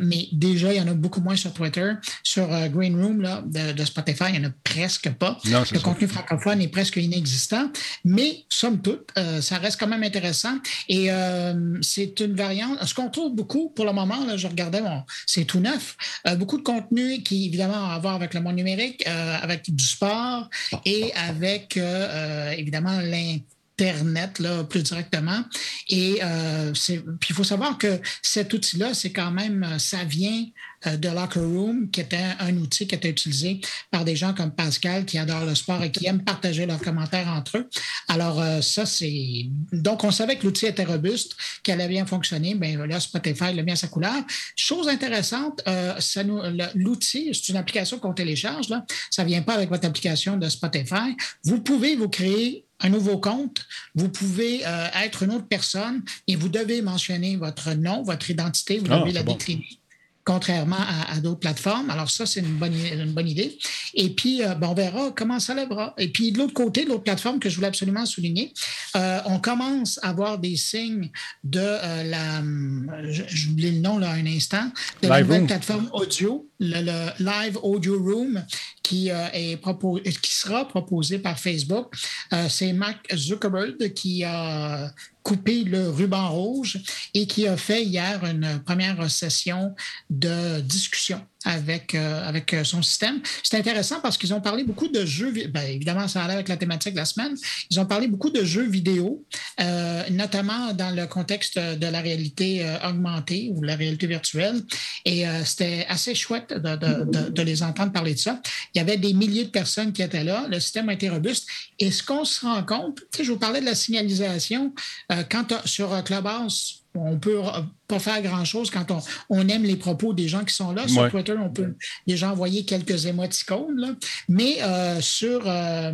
Mais déjà, il y en a beaucoup moins sur Twitter. Sur Green Room là, de, de Spotify, il n'y en a presque pas. Non, Le ça. contenu francophone est presque inexistant, mais somme toute, ça reste quand même intéressant. Et euh, c'est une variante. Ce qu'on trouve beaucoup pour le moment, là, je regardais, c'est tout neuf. Euh, beaucoup de contenu qui, évidemment, a à voir avec le monde numérique, euh, avec du sport et avec, évidemment, l'Internet, là, plus directement. Et puis il faut savoir que cet outil-là, c'est quand même, ça vient de Locker Room, qui était un outil qui était utilisé par des gens comme Pascal qui adorent le sport et qui aiment partager leurs commentaires entre eux. Alors, euh, ça, c'est. Donc, on savait que l'outil était robuste, qu'elle allait bien fonctionner. Bien, là, Spotify mis à sa couleur. Chose intéressante, euh, ça nous... l'outil, c'est une application qu'on télécharge. Là. Ça ne vient pas avec votre application de Spotify. Vous pouvez vous créer un nouveau compte, vous pouvez euh, être une autre personne et vous devez mentionner votre nom, votre identité, vous Ah, devez la bon. décliner contrairement à, à d'autres plateformes. Alors ça, c'est une bonne, une bonne idée. Et puis, euh, ben, on verra comment ça lèvera. Et puis, de l'autre côté, de l'autre plateforme que je voulais absolument souligner, euh, on commence à voir des signes de euh, la... J'oublie le nom là un instant, de la nouvelle Room. plateforme audio, le, Live Audio Room, qui, euh, est qui sera proposé par Facebook. Euh, c'est Mark Zuckerberg qui a coupé le ruban rouge et qui a fait hier une première session de discussion avec, euh, avec euh, son système. C'est intéressant parce qu'ils ont parlé beaucoup de jeux, ben, évidemment, ça allait avec la thématique de la semaine. Ils ont parlé beaucoup de jeux vidéo, euh, notamment dans le contexte de la réalité augmentée ou la réalité virtuelle. Et c'était assez chouette de, de- les entendre parler de ça. Il y avait des milliers de personnes qui étaient là. Le système a été robuste. Et ce qu'on se rend compte, je vous parlais de la signalisation. quand sur Clubhouse, on peut pas faire grand-chose quand on, on aime les propos des gens qui sont là. Sur Ouais. Twitter, on peut déjà envoyer quelques émoticônes. là. Mais euh, sur euh,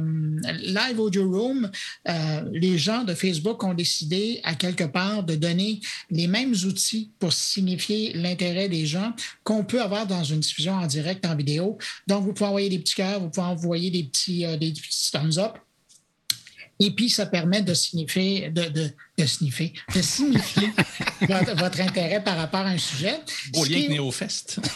Live Audio Room, euh, les gens de Facebook ont décidé à quelque part de donner les mêmes outils pour signifier l'intérêt des gens qu'on peut avoir dans une diffusion en direct en vidéo. Donc, vous pouvez envoyer des petits cœurs, vous pouvez envoyer des petits, des petits thumbs up. Et puis, ça permet de signifier, de, de, de signifier, de signifier votre, votre intérêt par rapport à un sujet. Ce lien avec est- NeoFest.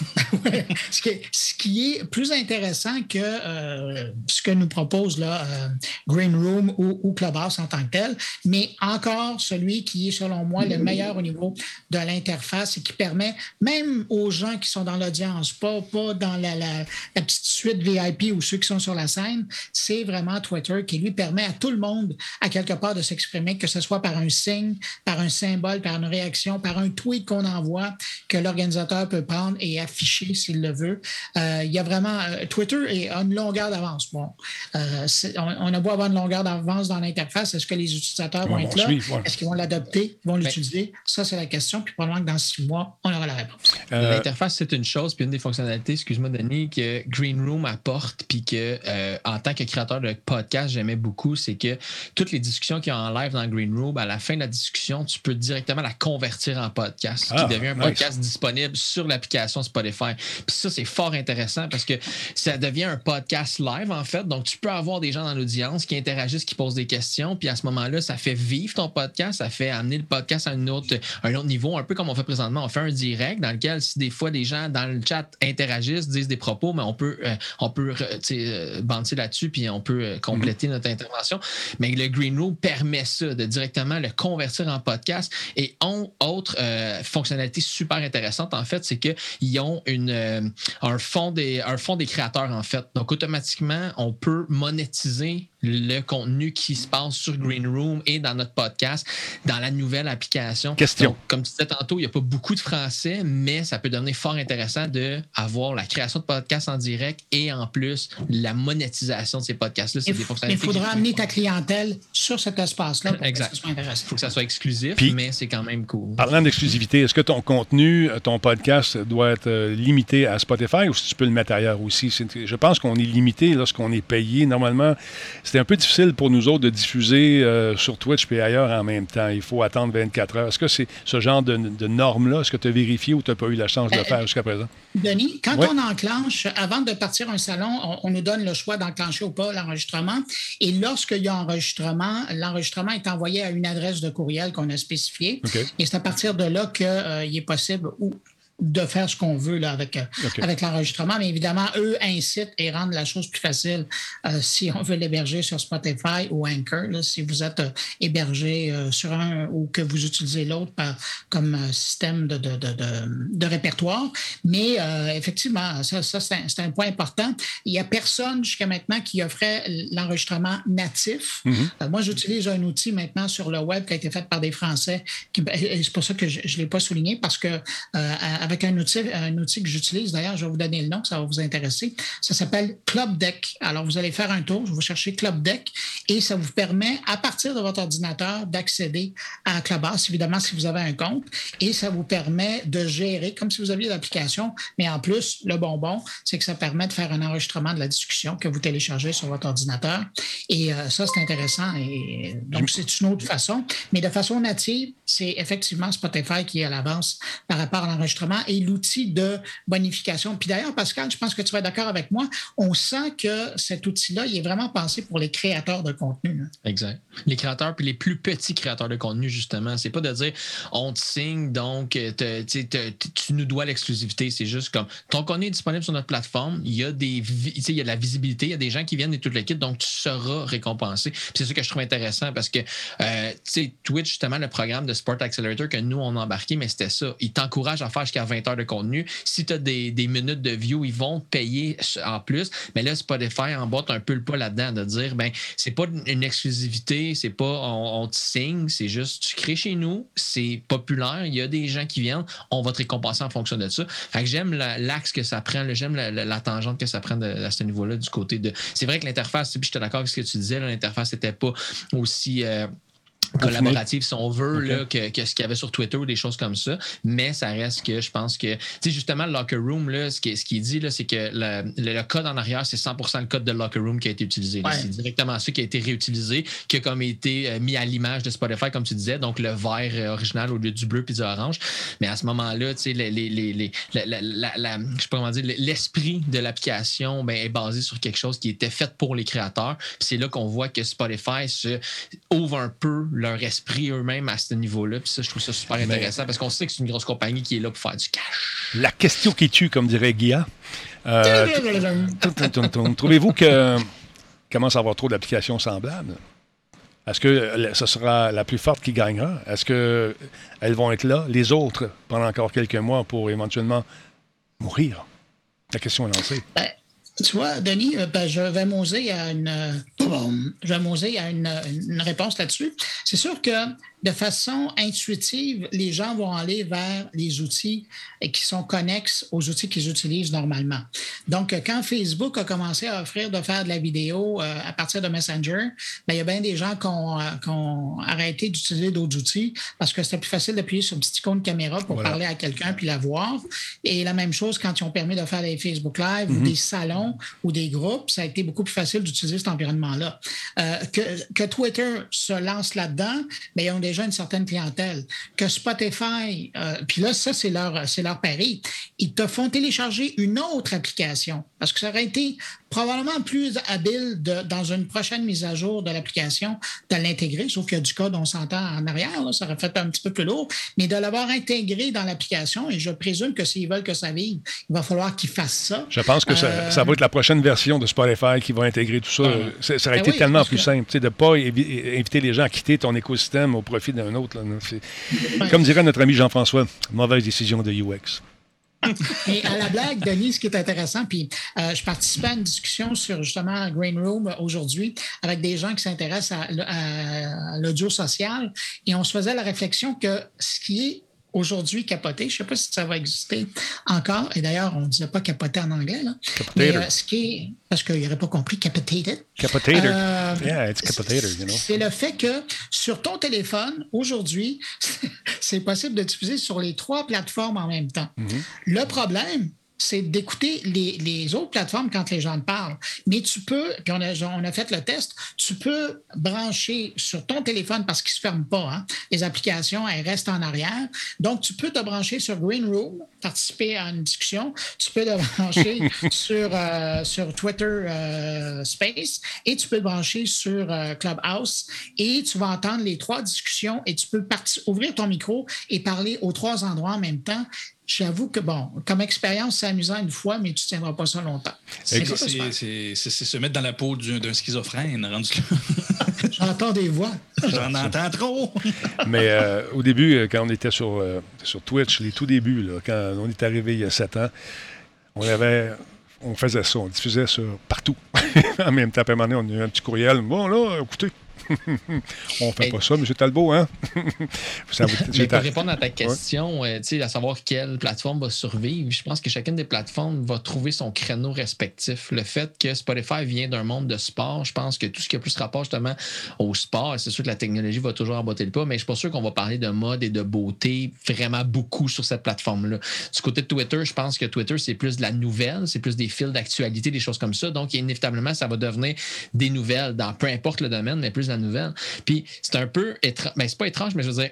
Ouais. ce, qui, ce qui est plus intéressant que euh, ce que nous propose là, euh, Green Room ou, ou Clubhouse en tant que tel, mais encore celui qui est, selon moi, le meilleur au niveau de l'interface et qui permet, même aux gens qui sont dans l'audience, pas, pas dans la, la- la petite suite VIP ou ceux qui sont sur la scène, c'est vraiment Twitter qui lui permet à tout le monde, à quelque part, de s'exprimer, que ce soit par un signe, par un symbole, par une réaction, par un tweet qu'on envoie, que l'organisateur peut prendre et afficher s'il le veut. Euh, il y a vraiment. euh, Twitter est à une longueur d'avance. Bon, euh, on, on a beau avoir une longueur d'avance dans l'interface. Est-ce que les utilisateurs vont être là? ouais. Est-ce qu'ils vont l'adopter? Ils vont l'utiliser? Ça, c'est la question. Puis probablement que dans six mois, on aura la réponse. Euh, L'interface, c'est une chose, puis une des fonctionnalités, excuse-moi, Denis, que Green Room apporte, puis que euh, en tant que créateur de podcast, j'aimais beaucoup, c'est que toutes les discussions qu'il y a en live dans Green Room, à la fin de la discussion, tu peux directement la convertir en podcast, Ah, qui devient un nice. podcast disponible sur l'application Spotify. Puis ça, c'est fort intéressant parce que ça devient un podcast live, en fait. Donc, tu peux avoir des gens dans l'audience qui interagissent, qui posent des questions, puis à ce moment-là, ça fait vivre ton podcast, ça fait amener le podcast à un autre, un autre niveau, un peu comme on fait présentement. On fait un direct dans lequel, si des fois des gens dans le chat interagissent, disent des propos, mais on peut, euh, on peut euh, euh, banter là-dessus, puis on peut euh, compléter notre intervention. Mais le Green Room permet ça, de directement le convertir en podcast. Et on, autre euh, fonctionnalité super intéressante, en fait, c'est qu'ils ont une, euh, un, fond des, un fond des créateurs, en fait. Donc, automatiquement, on peut monétiser le contenu qui se passe sur Green Room et dans notre podcast, dans la nouvelle application. Question. Donc, comme tu disais tantôt, il n'y a pas beaucoup de français, mais ça peut devenir fort intéressant d'avoir la création de podcasts en direct et en plus la monétisation de ces podcasts-là. Il faudra amener ta clientèle sur cet espace-là pour Exact. que ce soit intéressant. Il faut que ça soit exclusif, Puis- mais c'est quand même cool. Parlant d'exclusivité, est-ce que ton contenu, euh, ton podcast doit être euh, limité à Spotify ou si tu peux le mettre ailleurs aussi? Je pense qu'on est limité lorsqu'on est payé. Normalement, c'est un peu difficile pour nous autres de diffuser euh, sur Twitch et ailleurs en même temps. Il faut attendre 24 heures. Est-ce que c'est ce genre de, de normes-là? Est-ce que tu as vérifié ou tu n'as pas eu la chance de le Euh, faire jusqu'à présent? Denis, quand Ouais. on enclenche, avant de partir un salon, on, on nous donne le choix d'enclencher ou pas l'enregistrement. Et lorsqu'il y a enregistrement, l'enregistrement est envoyé à une adresse de courriel qu'on a spécifiée. Et c'est à partir de là qu'il est possible ou de faire ce qu'on veut là, avec, euh, avec l'enregistrement. Mais évidemment, eux incitent et rendent la chose plus facile euh, si on veut l'héberger sur Spotify ou Anchor. là, si vous êtes euh, hébergé euh, sur un ou que vous utilisez l'autre comme système de, de, de, de- de répertoire. Mais effectivement, ça, ça c'est un, point important. Il n'y a personne jusqu'à maintenant qui offrait l'enregistrement natif. Euh, moi, j'utilise un outil maintenant sur le web qui a été fait par des Français. qui- et c'est pour ça que je ne l'ai pas souligné parce que à- avec un outil, un outil que j'utilise. D'ailleurs, je vais vous donner le nom, ça va vous intéresser. Ça s'appelle Club Deck. Alors, vous allez faire un tour, vous cherchez Club Deck et ça vous permet, à partir de votre ordinateur, d'accéder à Clubhouse, évidemment, si vous avez un compte. Et ça vous permet de gérer, comme si vous aviez l'application, mais en plus, le bonbon, c'est que ça permet de faire un enregistrement de la discussion que vous téléchargez sur votre ordinateur. Et euh, ça, c'est intéressant. Et donc, c'est une autre façon. Mais de façon native, c'est effectivement Spotify qui est à l'avance par rapport à l'enregistrement et l'outil de bonification. Puis d'ailleurs, Pascal, je pense que tu vas être d'accord avec moi, on sent que cet outil-là, il est vraiment pensé pour les créateurs de contenu. hein. Exact. Les créateurs, puis les plus petits créateurs de contenu, justement. C'est pas de dire on te signe, donc euh, tu nous dois l'exclusivité. C'est juste comme ton contenu est disponible sur notre plateforme, il y a des il y a de la visibilité, il y a des gens qui viennent et toute l'équipe, donc tu seras récompensé. C'est ça que je trouve intéressant parce que euh, Twitch, justement, le programme de Sport Accelerator que nous, on a embarqué, mais c'était ça. Il t'encourage à faire jusqu'à 20 heures de contenu. Si tu as des, minutes de view, ils vont payer en plus. Mais là, Spotify emboîte un peu le pas là-dedans de dire, ben, c'est pas une exclusivité, c'est pas on, te signe, c'est juste tu crées chez nous, c'est populaire, il y a des gens qui viennent, on va te récompenser en fonction de ça. Fait que j'aime la- l'axe que ça prend, j'aime la, tangente que ça prend à ce niveau-là du côté de. C'est vrai que l'interface, puis j'étais d'accord avec ce que tu disais, l'interface n'était pas aussi. euh, collaborative, si on veut, là, que, que ce qu'il y avait sur Twitter ou des choses comme ça. Mais ça reste que je pense que, tu sais, justement, le Locker Room, là, ce qui est, ce qui dit, là, c'est que le, le- le code en arrière, c'est 100% le code de Locker Room qui a été utilisé. Ouais. C'est directement ça qui a été réutilisé, qui a comme été euh, mis à l'image de Spotify, comme tu disais, donc le vert euh, original au lieu du bleu puis du orange. Mais à ce moment-là, tu sais, les, les, les, les- la- la- la- la- je sais pas comment dire, l'esprit de l'application ben, est basé sur quelque chose qui était fait pour les créateurs. C'est là qu'on voit que Spotify se ouvre un peu leur esprit eux-mêmes à ce niveau-là. Puis ça, je trouve ça super intéressant parce qu'on sait que c'est une grosse compagnie qui est là pour faire du cash. La question qui tue, comme dirait Guilla. Euh. Trouvez-vous que commence à avoir trop d'applications semblables? Est-ce que euh, ce sera la plus forte qui gagnera? Est-ce qu'elles vont être là, les autres, pendant encore quelques mois pour éventuellement mourir? La question est lancée. Ben, tu vois, Denis, euh, ben, je vais m'oser à une, euh, je vais m'oser à une, une réponse là-dessus. C'est sûr que de façon intuitive, les gens vont aller vers les outils qui sont connexes aux outils qu'ils utilisent normalement. Donc, quand Facebook a commencé à offrir de faire de la vidéo euh, à partir de Messenger, ben, il y a bien des gens qui ont, euh, qui ont arrêté d'utiliser d'autres outils parce que c'était plus facile d'appuyer sur un petit icône de caméra pour Voilà. parler à quelqu'un puis la voir. Et la même chose quand ils ont permis de faire des Facebook Live ou des salons ou des groupes, ça a été beaucoup plus facile d'utiliser cet environnement-là. Euh, que, Twitter se lance là-dedans, mais ils ont déjà une certaine clientèle. Que Spotify, euh, puis là, ça, c'est leur, c'est leur pari. Ils te font télécharger une autre application parce que ça aurait été probablement plus habile de, dans une prochaine mise à jour de l'application de l'intégrer, sauf qu'il y a du code, on s'entend en arrière, là, ça aurait fait un petit peu plus lourd, mais de l'avoir intégré dans l'application, et je présume que s'ils veulent que ça vive, il va falloir qu'ils fassent ça. Je pense que ça, Euh, ça va être la prochaine version de Spotify qui va intégrer tout ça. Ça, ça aurait Ben été oui, tellement plus que- simple de ne pas inviter les gens à quitter ton écosystème au profit d'un autre. là. C'est- Comme dirait notre ami Jean-François, mauvaise décision de UX. Et à la blague, Denis, ce qui est intéressant, puis euh, je participais à une discussion sur justement Green Room aujourd'hui avec des gens qui s'intéressent à, à l'audio social et on se faisait la réflexion que ce qui est aujourd'hui capoté, je ne sais pas si ça va exister encore, et d'ailleurs, on ne disait pas capoté en anglais, là, mais euh, ce qui est, parce qu'il n'aurait pas compris, capitated. Capotator. Euh, yeah, it's capotator, you know. C'est le fait que sur ton téléphone, aujourd'hui, c'est possible d'utiliser sur les trois plateformes en même temps. Le problème, c'est d'écouter les, les autres plateformes quand les gens te parlent. Mais tu peux, puis on a, on a fait le test, tu peux brancher sur ton téléphone parce qu'il ne se ferme pas. hein. Les applications, elles restent en arrière. Donc, tu peux te brancher sur Green Room, participer à une discussion. Tu peux te brancher sur, euh, sur Twitter euh, Space et tu peux te brancher sur euh, Clubhouse et tu vas entendre les trois discussions et tu peux ouvrir ton micro et parler aux trois endroits en même temps. J'avoue que, bon, comme expérience, c'est amusant une fois, mais tu ne tiendras pas ça longtemps. C'est se mettre dans la peau du- d'un schizophrène. rendu. J'entends des voix. J'en entends trop. Mais euh, au début, euh, quand on était sur, euh, sur Twitch, les tout débuts, là, quand on est arrivé il y a sept ans, on avait. On faisait ça, on diffusait ça partout. en même temps, à un moment donné, on a eu un petit courriel. Bon, là, écoutez, On fait pas ça, M. Talbot, hein? Ça vous- Mais pour répondre à ta question, euh, à savoir quelle plateforme va survivre, je pense que chacune des plateformes va trouver son créneau respectif. Le fait que Spotify vient d'un monde de sport, je pense que tout ce qui a plus rapport justement au sport, c'est sûr que la technologie va toujours emboîter le pas, mais je suis pas sûr qu'on va parler de mode et de beauté vraiment beaucoup sur cette plateforme-là. Du côté de Twitter, je pense que Twitter, c'est plus de la nouvelle, c'est plus des fils d'actualité, des choses comme ça. Donc, inévitablement, ça va devenir des nouvelles dans peu importe le domaine, mais plus la nouvelle. Puis, c'est un peu étrange. Ben, c'est pas étrange, mais je veux dire,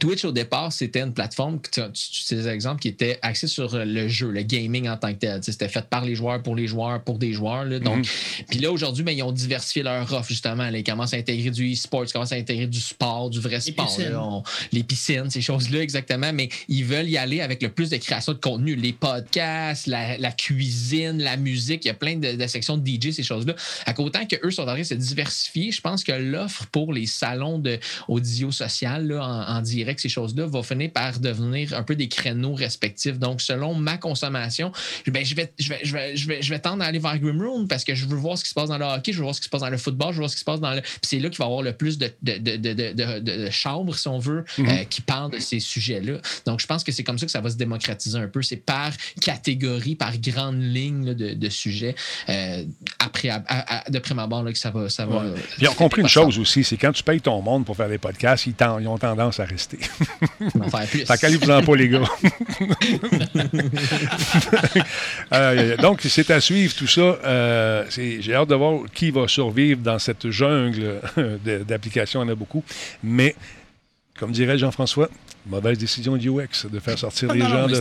Twitch, au départ, c'était une plateforme, tu- c'est des exemples qui étaient axés sur le jeu, le gaming en tant que tel. Tu sais, C'était fait par les joueurs, pour les joueurs, pour des joueurs. là. Donc, Puis là, aujourd'hui, ben, ils ont diversifié leur offre, justement. là. Ils commencent à intégrer du e-sport, ils commencent à intégrer du sport, du vrai sport. piscines. là. On- les piscines, ces choses-là, exactement. Mais ils veulent y aller avec le plus de création de contenu. Les podcasts, la, la cuisine, la musique, il y a plein de, de sections de DJ, ces choses-là. À qu'autant qu'eux sont en train de se diversifier, je pense que l'offre pour les salons de audio social là, en, en direct, ces choses-là, va finir par devenir un peu des créneaux respectifs. Donc, selon ma consommation, ben, je, vais, je, vais, je, vais, je, vais, je vais tendre à aller vers Grimroom parce que je veux voir ce qui se passe dans le hockey, je veux voir ce qui se passe dans le football, je veux voir ce qui se passe dans le. Puis c'est là qu'il va y avoir le plus de, de, de, de, de, chambres, si on veut, euh, qui parlent de ces sujets-là. Donc, je pense que c'est comme ça que ça va se démocratiser un peu. C'est par catégorie, par grande ligne là, de, de sujets. Euh, après, à, à- de prime abord, là, que ça va. Ça va Ouais. Puis ils ont compris une chose aussi, c'est quand tu payes ton monde pour faire des podcasts, ils, ils ont tendance à rester. Va faire plus. Fait pas, les gars. Euh, donc, c'est à suivre tout ça. Euh, J'ai hâte de voir qui va survivre dans cette jungle de- d'applications. Il y en a beaucoup. Mais, comme dirait Jean-François, mauvaise décision de UX de faire sortir Ah, les non, gens de.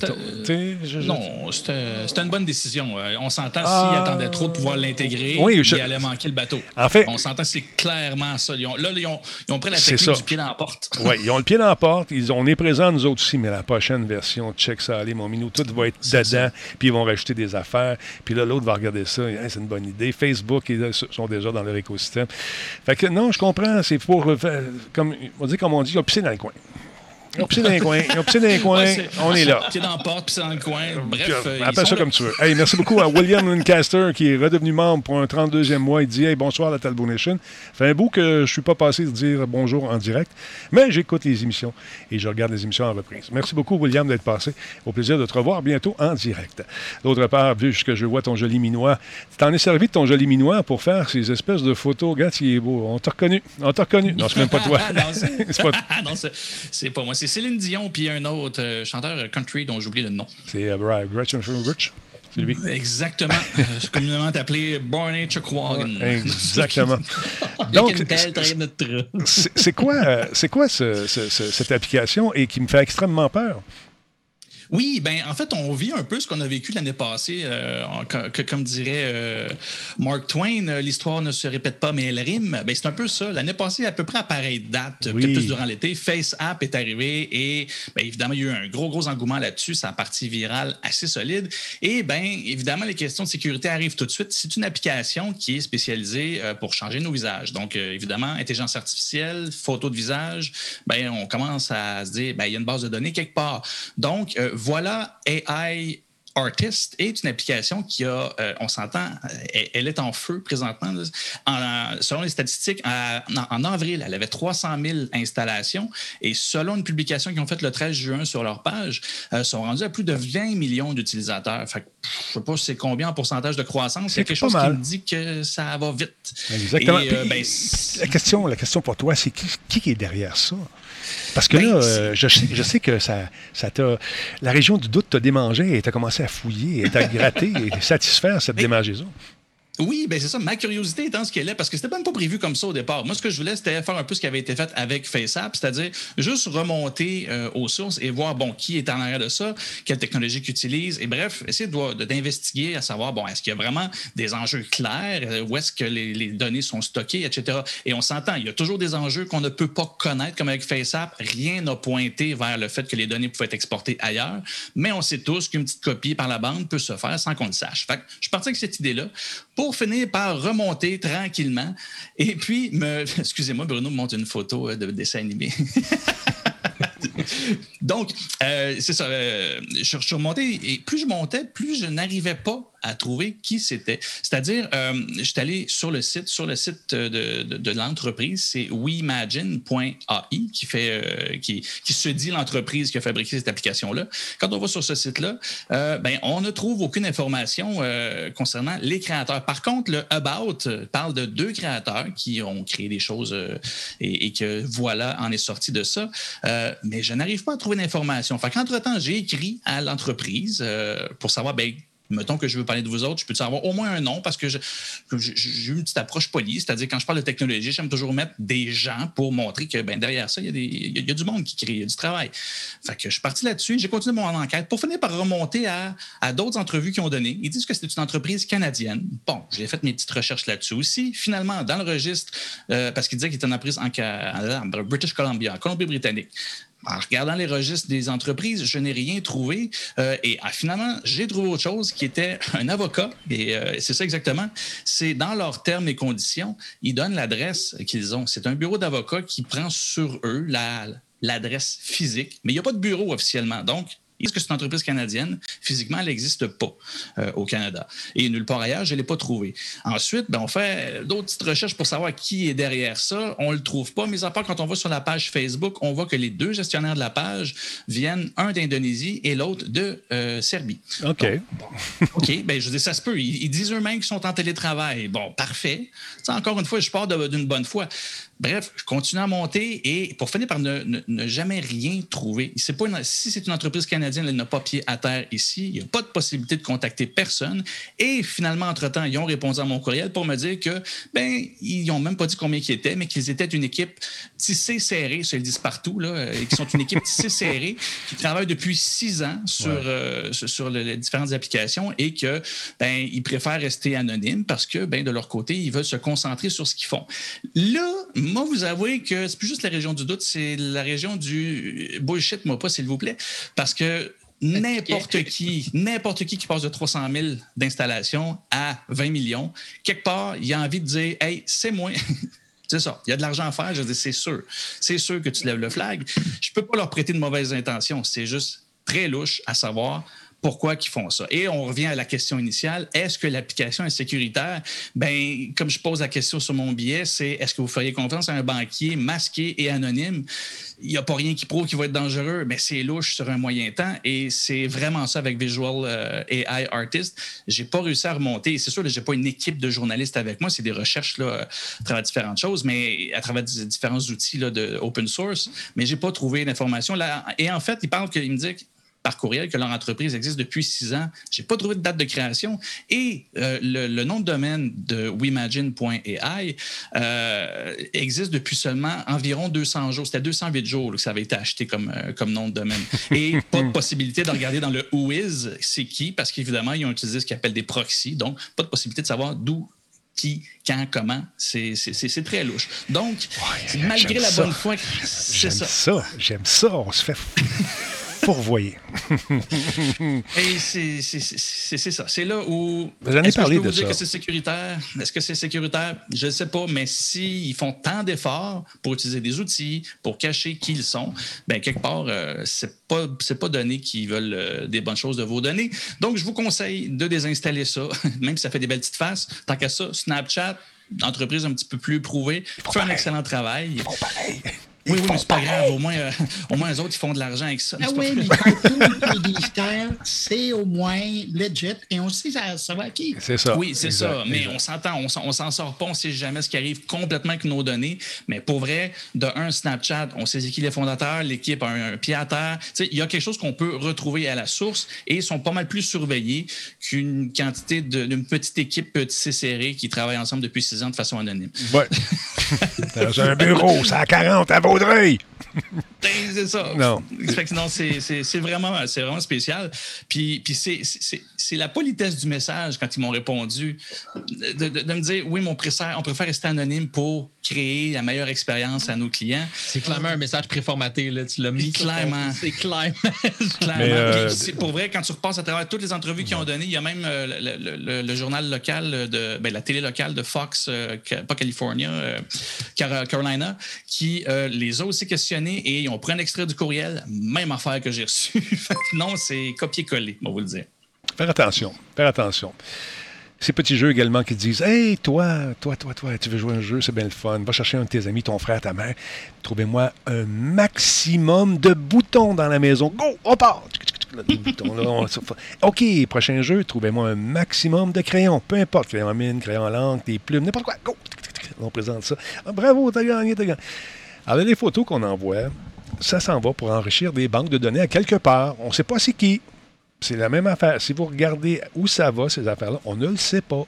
sais, je- je- Non, c'était une bonne décision. Euh, On s'entend Ah. s'ils attendaient trop de pouvoir l'intégrer, Oui, je- il allait manquer le bateau. En fait- On s'entend, c'est clairement ça. Ils ont- là, ils ont, ils ont pris la technique du pied dans la porte. Oui, ils ont le pied dans la porte. Ils on est présents, nous autres aussi, mais la prochaine version, check ça, allez, mon minou, tout va être dedans. Puis ils vont rajouter des affaires. Puis là, l'autre va regarder ça. Hey, c'est une bonne idée. Facebook, ils sont déjà dans leur écosystème. Fait que non, je comprends. C'est pour, euh, comme, on dit, comme on dit, ils ont pissé dans le coin. Ils ont pissé dans les coins. Ils ont pissé dans les coins. Ouais, on est là. Pied dans la porte, puis c'est dans le coin. Bref, euh, ils appelle ça là. comme tu veux. Hey, merci beaucoup à William Lancaster qui est redevenu membre pour un 32e mois. Il dit hey, bonsoir à la Talbot Nation. fait un bout que je suis pas passé de dire bonjour en direct, mais j'écoute les émissions et je regarde les émissions en reprise. Merci beaucoup, William, d'être passé. Au plaisir de te revoir bientôt en direct. D'autre part, vu que je vois ton joli minois, tu t'en es servi de ton joli minois pour faire ces espèces de photos. Regarde, il est beau. On t'a reconnu. On t'a reconnu. Non, c'est même pas toi. Non, c'est pas- pas moi. C'est Céline Dion, puis un autre euh, chanteur country dont j'ai oublié le nom. C'est euh, Brian Gretchen Rich. C'est lui. Exactement. Euh, c'est communément appelé Barney Chuckwagon. Exactement. Donc, c'est quoi, euh, c'est quoi ce- ce- ce- cette application et qui me fait extrêmement peur? Oui, ben en fait, on vit un peu ce qu'on a vécu l'année passée. euh, que- comme dirait euh, Mark Twain, euh, l'histoire ne se répète pas, mais elle rime. Ben, c'est un peu ça. L'année passée, à peu près à pareille date, Oui. peut-être plus durant l'été, Face App est arrivé et ben, évidemment, il y a eu un gros, gros engouement là-dessus. Ça a parti virale assez solide. Et ben évidemment, les questions de sécurité arrivent tout de suite. C'est une application qui est spécialisée pour changer nos visages. Donc, évidemment, intelligence artificielle, photo de visage, ben, on commence à se dire, ben, il y a une base de données quelque part. Donc, euh, voilà AI Artist est une application qui a, euh, on s'entend, elle, elle est en feu présentement. En- selon les statistiques, en, en avril, elle avait 300 000 installations et selon une publication qu'ils ont faite le 13 juin sur leur page, euh, sont rendus à plus de 20 millions d'utilisateurs. Fait que, pff, je sais pas c'est combien en pourcentage de croissance. C'est quelque chose mal. qui me dit que ça va vite. Exactement. Et, euh, ben, la, question, la question pour toi, c'est qui, qui est derrière ça? Parce que Ben, là, euh, je, sais, je sais que ça, ça t'a. La région du doute t'a démangé et t'as commencé à fouiller et t'as gratté et satisfaire cette Ben, démangeaison. Oui, ben c'est ça. Ma curiosité étant ce qu'elle est, parce que c'était même pas prévu comme ça au départ. Moi, ce que je voulais, c'était faire un peu ce qui avait été fait avec FaceApp, c'est-à-dire juste remonter euh, aux sources et voir, bon, qui est en arrière de ça, quelle technologie qu'ils utilisent, et bref, essayer d'investiguer à savoir, bon, est-ce qu'il y a vraiment des enjeux clairs, euh, où est-ce que les, les données sont stockées, etc. Et on s'entend, il y a toujours des enjeux qu'on ne peut pas connaître, comme avec FaceApp. Rien n'a pointé vers le fait que les données pouvaient être exportées ailleurs, mais on sait tous qu'une petite copie par la bande peut se faire sans qu'on le sache. Fait que je suis parti avec cette idée-là pour finir par remonter tranquillement. Et puis, me... excusez-moi, Bruno me montre une photo euh, de dessin animé. Donc, euh, c'est ça. euh, je, je suis remonté et plus je montais, plus je n'arrivais pas à trouver qui c'était. C'est-à-dire, euh, je suis allé sur le site, sur le site de, de- de l'entreprise, c'est weimagine.ai qui fait, euh, qui, qui se dit l'entreprise qui a fabriqué cette application-là. Quand on va sur ce site-là, euh, ben, on ne trouve aucune information euh, concernant les créateurs. Par contre, le About euh, parle de deux créateurs qui ont créé des choses euh, et, que voilà en est sorti de ça. Euh, mais je n'arrive pas à trouver d'informations. Fait qu'entre-temps, j'ai écrit à l'entreprise euh, pour savoir, ben, mettons que je veux parler de vous autres, je peux avoir au moins un nom parce que j'ai eu une petite approche polie. C'est-à-dire, quand je parle de technologie, j'aime toujours mettre des gens pour montrer que ben, derrière ça, il y, a du monde qui crée, il y a du travail. Fait je suis parti là-dessus, j'ai continué mon enquête pour finir par remonter à, d'autres entrevues qui ont donné. Ils disent que c'était une entreprise canadienne. Bon, j'ai fait mes petites recherches là-dessus aussi. Finalement, dans le registre, euh, parce qu'ils disaient qu'il était une entreprise en British Columbia, en Colombie-Britannique. En regardant les registres des entreprises, je n'ai rien trouvé. Euh, et ah, finalement, j'ai trouvé autre chose qui était un avocat. Et euh, c'est ça exactement. C'est dans leurs termes et conditions, ils donnent l'adresse qu'ils ont. C'est un bureau d'avocats qui prend sur eux la- l'adresse physique, mais il n'y a pas de bureau officiellement. Donc, est-ce que c'est une entreprise canadienne? Physiquement, elle n'existe pas euh, au Canada. Et nulle part ailleurs, je ne l'ai pas trouvé. Ensuite, ben, on fait d'autres petites recherches pour savoir qui est derrière ça. On ne le trouve pas. Mais à part quand on va sur la page Facebook, on voit que les deux gestionnaires de la page viennent, un d'Indonésie et l'autre de euh, Serbie. OK. OK, ben je dire, ça se peut. Ils, ils disent eux-mêmes qu'ils sont en télétravail. Bon, parfait. Encore une fois, je pars d'une bonne foi. Bref, je continue à monter et pour finir par ne, ne- ne jamais rien trouver. Pas une- si c'est une entreprise canadienne, elle n'a pas pied à terre ici. Il n'y a pas de possibilité de contacter personne. Et finalement, entre-temps, ils ont répondu à mon courriel pour me dire que, ben, ils n'ont même pas dit combien ils étaient, mais qu'ils étaient une équipe tissée serrée, ça ils le disent partout, là, et qu'ils sont une équipe tissée serrée qui travaille depuis six ans sur, Ouais. euh, sur, sur le- les différentes applications et que ben ils préfèrent rester anonymes parce que ben de leur côté ils veulent se concentrer sur ce qu'ils font. Là, moi vous avouez que c'est plus juste la région du doute, c'est la région du bullshit moi pas s'il vous plaît parce que N'importe qui, n'importe qui qui passe de 300 000 d'installation à 20 millions, quelque part, il a envie de dire Hey, c'est moi. C'est ça. Il y a de l'argent à faire. Je dis, c'est sûr. C'est sûr que tu lèves le flag. Je peux pas leur prêter de mauvaises intentions. C'est juste très louche à savoir pourquoi ils font ça. Et on revient à la question initiale. Est-ce que l'application est sécuritaire? Ben, comme je pose la question sur mon billet, c'est est-ce que vous feriez confiance à un banquier masqué et anonyme? Il n'y a pas rien qui prouve qu'il va être dangereux, mais c'est louche sur un moyen temps. Et c'est vraiment ça avec Visual euh, AI Artist. J'ai pas réussi à remonter. C'est sûr, j'ai pas une équipe de journalistes avec moi. C'est des recherches là, à travers différentes choses, mais à travers différents outils là, de open source. Mais j'ai pas trouvé d'informations. Là, et en fait, il parle qu'il me dit que- par courriel que leur entreprise existe depuis six ans. J'ai pas trouvé de date de création. Et euh, le, le nom de domaine de weimagine.ai euh, existe depuis seulement environ 200 jours. C'était 208 jours là, que ça avait été acheté comme, euh, comme nom de domaine. Et pas de possibilité de regarder dans le whois, c'est qui, parce qu'évidemment, ils ont utilisé ce qu'ils appellent des proxys. Donc, pas de possibilité de savoir d'où qui, quand, comment. C'est très louche. Donc, malgré j'aime la ça. bonne foi, c'est J'aime ça. ça. J'aime ça. On se fait fourvoyer. Et c'est ça. C'est là où. Vous en avez Est-ce que parlé je peux de vous dire ça. que c'est sécuritaire? Est-ce que c'est sécuritaire? Je ne sais pas, mais s'ils font tant d'efforts pour utiliser des outils, pour cacher qui ils sont, ben quelque part, euh, c'est pas, pas donné qu'ils veulent euh, des bonnes choses de vos données. Donc, je vous conseille de désinstaller ça, même si ça fait des belles petites faces. Tant qu'à ça, Snapchat, entreprise un petit peu plus prouvée, fait un excellent travail. Font pareil. Oui, oui, mais c'est pas grave. Au moins, euh, au moins, les autres, ils font de l'argent avec ça. Ah oui, mais éditeur, c'est au moins legit et on sait ça, ça va à qui. C'est ça. Oui, c'est ça. Mais exact. on s'entend, on s'en- on s'en sort pas, on sait jamais ce qui arrive complètement avec nos données. Mais pour vrai, de un Snapchat, on sait qui les fondateurs, l'équipe a un, un pied à terre. Tu sais, Il y a quelque chose qu'on peut retrouver à la source et ils sont pas mal plus surveillés qu'une quantité d'une petite équipe petite serrée qui travaille ensemble depuis six ans de façon anonyme. Ouais. Dans un bureau, c'est à 40 à Vaudreuil. Ben, C'est ça. Non. C'est vraiment, c'est vraiment spécial. Puis, puis c'est- c'est c'est la politesse du message quand ils m'ont répondu de, de- de me dire oui, mais on préfère, on préfère rester anonyme pour créer la meilleure expérience à nos clients. C'est clairement un message préformaté. Là. Tu l'as mis Clairement. C'est clairement. Clairement. Mais, euh, Puis pour vrai, quand tu repasses à travers toutes les entrevues qu'ils ont données, il y a même euh, le, le- le- le journal local de ben, la télé locale de Fox, euh, pas California, euh, Car- Carolina, qui euh, les a aussi questionnés et ont pris un extrait du courriel, même affaire que j'ai reçu. Fait que non, c'est copier-coller, on va vous le dire. Faire attention. Faire attention. Ces petits jeux également qui disent Hey, toi, toi, toi, toi, tu veux jouer un jeu, c'est bien le fun. Va chercher un de tes amis, ton frère, ta mère. Trouvez-moi un maximum de boutons dans la maison. Go, on part! On- OK, prochain jeu, trouvez-moi un maximum de crayons. Peu importe, crayon à mine, crayon à l'encre, des plumes, n'importe quoi. Go! On présente ça. Ah, bravo, t'as gagné, t'as gagné. Alors, les photos qu'on envoie, ça s'en va pour enrichir des banques de données à quelque part. On ne sait pas c'est qui. C'est la même affaire. Si vous regardez où ça va, ces affaires-là, on ne le sait pas.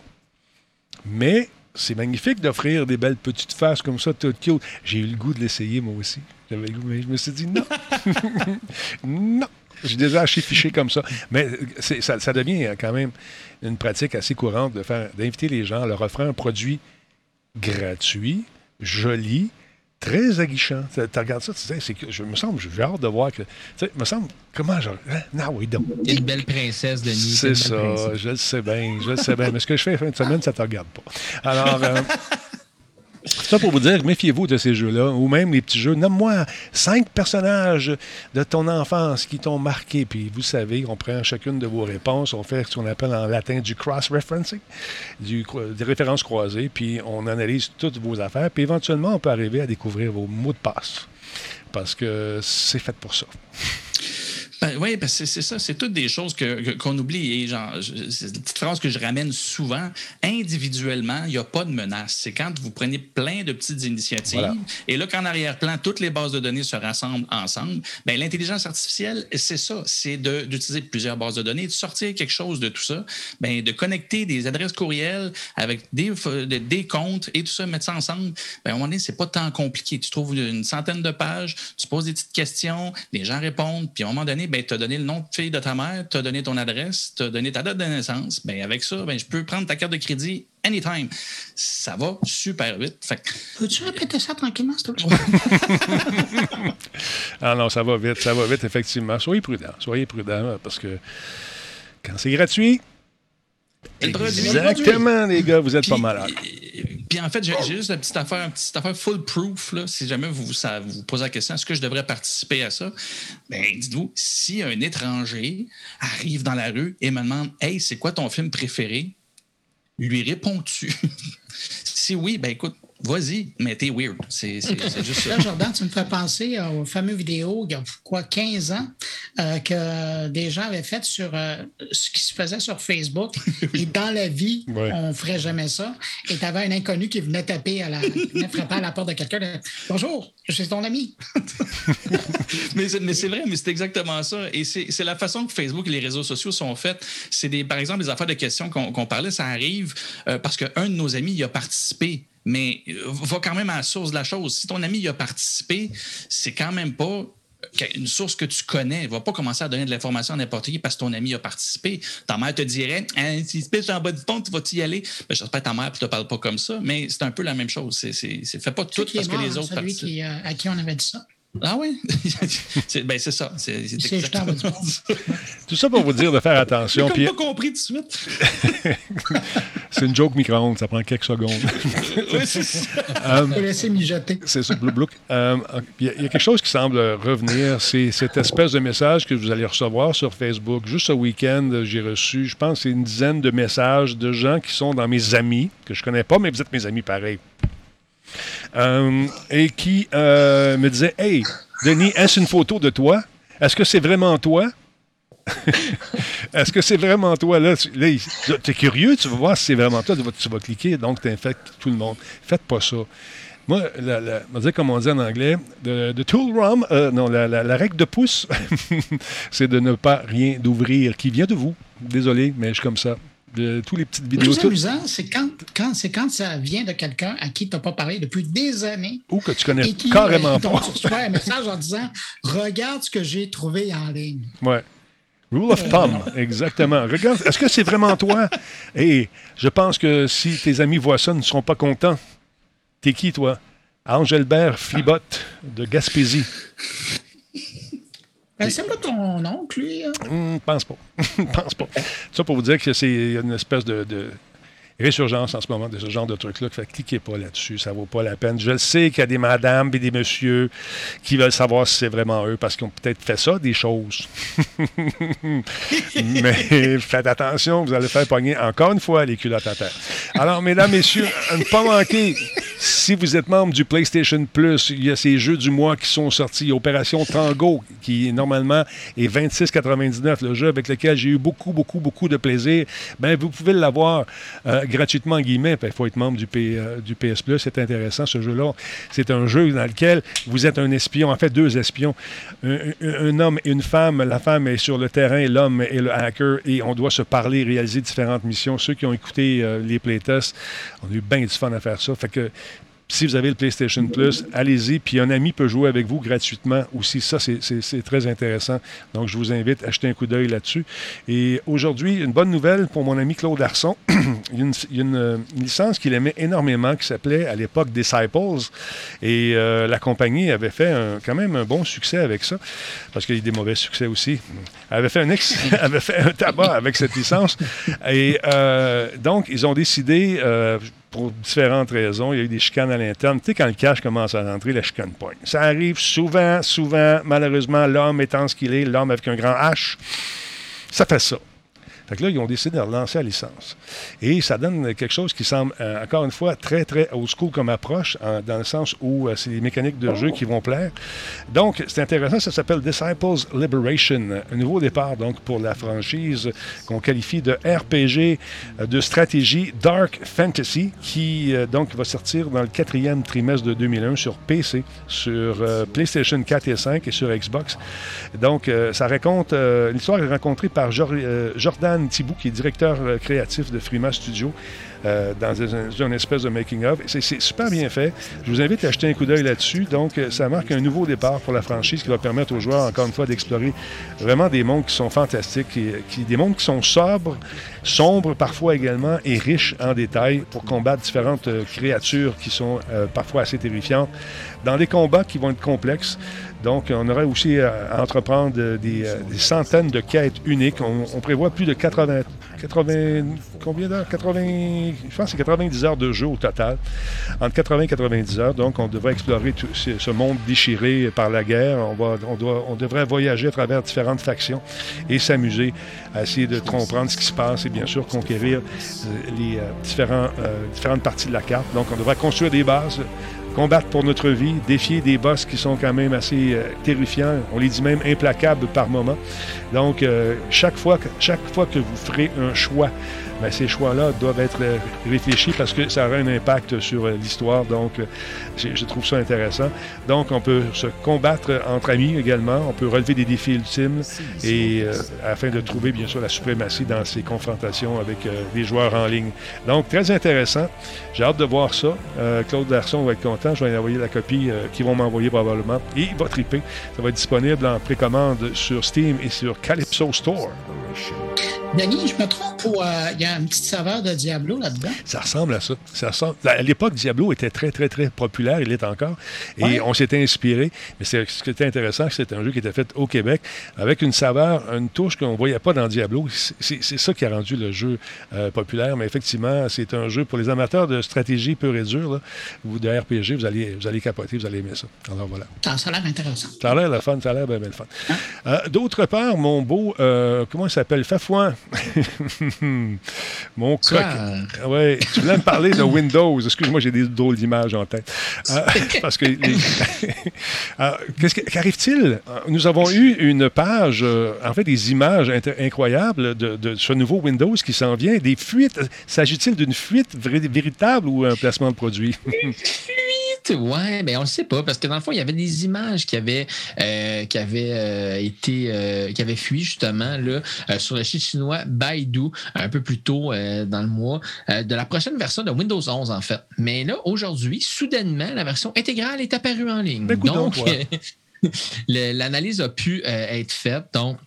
Mais c'est magnifique d'offrir des belles petites faces comme ça, toutes cute. J'ai eu le goût de l'essayer, moi aussi. J'avais le goût, mais je me suis dit non. non. J'ai déjà acheté fiché comme ça. Mais c'est- ça, devient quand même une pratique assez courante d'inviter les gens, leur offrir un produit gratuit, joli, très aguichant. Tu regardes ça, tu sais, c'est que je me semble, j'ai hâte de voir que. Tu sais, me semble, comment genre. Hein? Non, oui, donc. Une belle princesse, Denis. C'est ça, princesse. je le sais bien, je le sais bien. Mais ce que je fais la fin de semaine, ça ne te regarde pas. Alors, euh, ça pour vous dire, méfiez-vous de ces jeux-là, ou même les petits jeux. Nomme-moi cinq personnages de ton enfance qui t'ont marqué. Puis vous savez, on prend chacune de vos réponses, on fait ce qu'on appelle en latin du cross-referencing, des références croisées, puis on analyse toutes vos affaires. Puis éventuellement, on peut arriver à découvrir vos mots de passe. Parce que c'est fait pour ça. Ben, oui, que c'est ça, c'est toutes des choses que- qu'on oublie. Et genre, c'est une petite phrase que je ramène souvent. Individuellement, il n'y a pas de menace. C'est quand vous prenez plein de petites initiatives. Voilà. Et là, qu'en arrière-plan, toutes les bases de données se rassemblent ensemble, ben, l'intelligence artificielle, c'est ça. C'est d'utiliser plusieurs bases de données, de sortir quelque chose de tout ça, ben, de connecter des adresses courriels avec des comptes et tout ça, mettre ça ensemble. Ben, à un moment donné, c'est pas tant compliqué. Tu trouves une centaine de pages, tu poses des petites questions, les gens répondent, puis à un moment donné, ben, tu as donné le nom de fille de ta mère, tu as donné ton adresse, tu as donné ta date de naissance. Ben, avec ça, ben, je peux prendre ta carte de crédit anytime. Ça va super vite. Fait que- Peux-tu répéter ça tranquillement, s'il te plaît? Ah non, ça va vite, ça va vite, effectivement. Soyez prudents, soyez prudents, parce que quand c'est gratuit, exactement, les gars, vous êtes pas malades. Puis en fait, j'ai juste une petite affaire, une petite affaire full proof. Là, si jamais vous, ça, vous vous posez la question, est-ce que je devrais participer à ça? Ben, dites-vous, si un étranger arrive dans la rue et me demande Hey, c'est quoi ton film préféré? Lui réponds-tu? si oui, ben écoute, vas-y, mais t'es weird. C'est juste ça. Là, Jordan, tu me fais penser aux fameuses vidéos, il y a quoi, 15 ans, euh, que des gens avaient fait sur euh, ce qui se faisait sur Facebook. Et dans la vie, Ouais. on ne ferait jamais ça. Et tu avais un inconnu qui venait taper à la, qui venait frapper à la porte de quelqu'un. Bonjour, je suis ton ami. mais c'est vrai, mais c'est exactement ça. Et c'est la façon que Facebook et les réseaux sociaux sont faits. C'est des, par exemple, les affaires de questions qu'on qu'on parlait, ça arrive euh, parce qu'un de nos amis y a participé. Mais euh, va quand même à la source de la chose. Si ton ami y a participé, c'est quand même pas une source que tu connais. Il va pas commencer à donner de l'information à n'importe qui parce que ton ami a participé. Ta mère te dirait hein, Si tu en bas du pont, tu vas-y aller? Ben, J'espère que ta mère ne te parle pas comme ça, mais c'est un peu la même chose. C'est, c'est, c'est- fais pas tout parce que les autres celui qui, euh, à qui on avait dit ça. Ah oui? c'est, ben, c'est ça. C'est, exactement ça. Tout ça pour vous dire de faire attention. comme Puis, pas compris tout de suite. c'est une joke micro-ondes, ça prend quelques secondes. oui, c'est ça. Je vais laisser mijoter. C'est ça, Blue Blook. Euh, Il y, a- il y a quelque chose qui semble revenir, c'est cette espèce de message que vous allez recevoir sur Facebook. Juste ce week-end, j'ai reçu, je pense, une dizaine de messages de gens qui sont dans mes amis, que je connais pas, mais vous êtes mes amis pareil. Euh, et qui euh, me disaient Hey, Denis, est-ce une photo de toi? Est-ce que c'est vraiment toi? Est-ce que c'est vraiment toi? Là, tu es curieux, tu vas voir si c'est vraiment toi, tu vas, tu vas cliquer, donc tu infectes tout le monde. Faites pas ça. Moi, la, la, on va dire comme on dit en anglais, de, de tool rum, euh, non, la, règle de pouce, c'est de ne pas rien d'ouvrir qui vient de vous. Désolé, mais je suis comme ça. De tous les petites Le vidéos. plus tout- amusant, c'est quand, quand, quand ça vient de quelqu'un à qui tu n'as pas parlé depuis des années. ou que tu connais Et qui, carrément euh, pas. tu reçois un message en disant Regarde ce que j'ai trouvé en ligne. Ouais. Rule of thumb, exactement. Regarde, est-ce que c'est vraiment toi? Et je pense que si tes amis voient ça, ils ne seront pas contents. T'es qui, toi? Angelbert Flibot de Gaspésie. Ben, c'est pas ton oncle, lui. hein? Hum, pense pas. pense pas. Ça pour vous dire que c'est une espèce de. de- résurgence en ce moment de ce genre de truc-là. Fait que cliquez pas là-dessus, ça vaut pas la peine. Je le sais qu'il y a des madames et des messieurs qui veulent savoir si c'est vraiment eux parce qu'ils ont peut-être fait ça, des choses. Mais faites attention, vous allez faire pogner encore une fois les culottes à terre. Alors, mesdames, messieurs, ne pas manquer, si vous êtes membre du PlayStation Plus, il y a ces jeux du mois qui sont sortis. Opération Tango, qui normalement est 26,99, le jeu avec lequel j'ai eu beaucoup, beaucoup, beaucoup de plaisir. Ben, vous pouvez l'avoir euh, gratuitement, en guillemets. Il faut être membre du, euh, PS Plus. C'est intéressant, ce jeu-là. C'est un jeu dans lequel vous êtes un espion, en fait, deux espions. Un homme et une femme. La femme est sur le terrain, l'homme est le hacker, et on doit se parler, réaliser différentes missions. Ceux qui ont écouté euh, les playtests, on a eu bien du fun à faire ça. Fait que si vous avez le PlayStation Plus, allez-y. Puis un ami peut jouer avec vous gratuitement aussi. Ça, c'est- très intéressant. Donc, je vous invite à jeter un coup d'œil là-dessus. Et aujourd'hui, une bonne nouvelle pour mon ami Claude Arson. il y a euh, une licence qu'il aimait énormément qui s'appelait à l'époque Disciples. Et euh, la compagnie avait fait quand même un bon succès avec ça, parce qu'il y a des mauvais succès aussi. Elle avait fait un, tabac avec cette licence. Et euh, donc, ils ont décidé, pour différentes raisons, il y a eu des chicanes à l'interne. Tu sais, quand le cash commence à rentrer, la chicane pointe. Ça arrive souvent, souvent, malheureusement, l'homme étant ce qu'il est, l'homme avec un grand H, ça fait ça. Fait là, ils ont décidé de relancer la licence. Et ça donne quelque chose qui semble, euh, encore une fois, très, très old school comme approche, dans le sens où euh, c'est les mécaniques de jeu qui vont plaire. Donc, c'est intéressant, ça s'appelle Disciples Liberation, un nouveau départ donc pour la franchise qu'on qualifie de RPG euh, de stratégie Dark Fantasy, qui donc va sortir dans le quatrième trimestre de 2001 sur PC, sur PlayStation 4 et 5 et sur Xbox. Donc, ça raconte, l'histoire rencontrée par Jor- euh, Thibault, qui est directeur euh, créatif de Frima Studio, euh, dans un- une espèce de making-of. C'est super bien fait. Je vous invite à jeter un coup d'œil là-dessus. Donc, euh, ça marque un nouveau départ pour la franchise qui va permettre aux joueurs, encore une fois, d'explorer vraiment des mondes qui sont fantastiques, qui, des mondes qui sont sobres, sombres parfois également, et riches en détails pour combattre différentes créatures qui sont parfois assez terrifiantes, dans des combats qui vont être complexes. Donc, on aurait aussi euh, à entreprendre euh, des, euh, des centaines de quêtes uniques. On, prévoit plus de 80, 80 combien d'heures? 80, je pense que c'est 90 heures de jeu au total. Entre 80 et 90 heures. Donc, on devrait explorer tout ce, monde déchiré par la guerre. On, va, on, doit, on devrait voyager à travers différentes factions et s'amuser à essayer de comprendre ce qui se passe et bien sûr conquérir les différentes parties de la carte. Donc, on devrait construire des bases combattre pour notre vie, défier des boss qui sont quand même assez euh, terrifiants, on les dit même implacables par moment. Donc, euh, chaque, fois que, chaque fois que vous ferez un choix, ben, ces choix-là doivent être euh, réfléchis parce que ça aura un impact sur l'histoire. Donc, je trouve ça intéressant. Donc, on peut se combattre entre amis également. On peut relever des défis ultimes et euh, afin de trouver, bien sûr, la suprématie dans ces confrontations avec euh, des joueurs en ligne. Donc, très intéressant. J'ai hâte de voir ça. Euh, Claude Darson va être content. Je vais lui envoyer la copie euh, qu'ils vont m'envoyer probablement. Et il va triper. Ça va être disponible en précommande sur Steam et sur Calypso Store. Denis, je me trompe ou il y a une petite saveur de Diablo là-dedans? Ça ressemble à ça. ça ressemble- À l'époque, Diablo était très, très, très populaire. Il l'est encore. Et Ouais. on s'était inspiré. Mais c'est- ce qui était intéressant, c'est que c'était un jeu qui était fait au Québec avec une saveur, une touche qu'on ne voyait pas dans Diablo. C'est- ça qui a rendu le jeu euh, populaire. Mais effectivement, c'est un jeu pour les amateurs de stratégie pure et dure, là, ou de RPG. Vous allez, vous allez capoter, vous allez aimer ça. Alors voilà. Ça, ça a l'air intéressant. Ça a l'air le fun, ça a l'air bien, bien le fun. Euh, D'autre part, mon beau, euh, comment il s'appelle? Fafouin. mon coq. Oui, tu voulais me parler de Windows. Excuse-moi, j'ai des drôles d'images en tête. Euh, parce Qu'est-ce que- qu'arrive-t-il? Nous avons eu une page, euh, en fait, des images incroyables de, de ce nouveau Windows qui s'en vient. Des fuites. S'agit-il d'une fuite véritable ou un placement de produit? Fuite, ouais, mais on le sait pas, parce que dans le fond, il y avait des images qui avaient, euh, qui avaient euh, été, euh, qui avaient fui justement là, sur le site chinois Baidu un peu plus tôt dans le mois de la prochaine version de Windows 11 en fait. Mais là, aujourd'hui, soudainement, la version intégrale est apparue en ligne. Ben, Donc, le- l'analyse a pu être faite. Donc,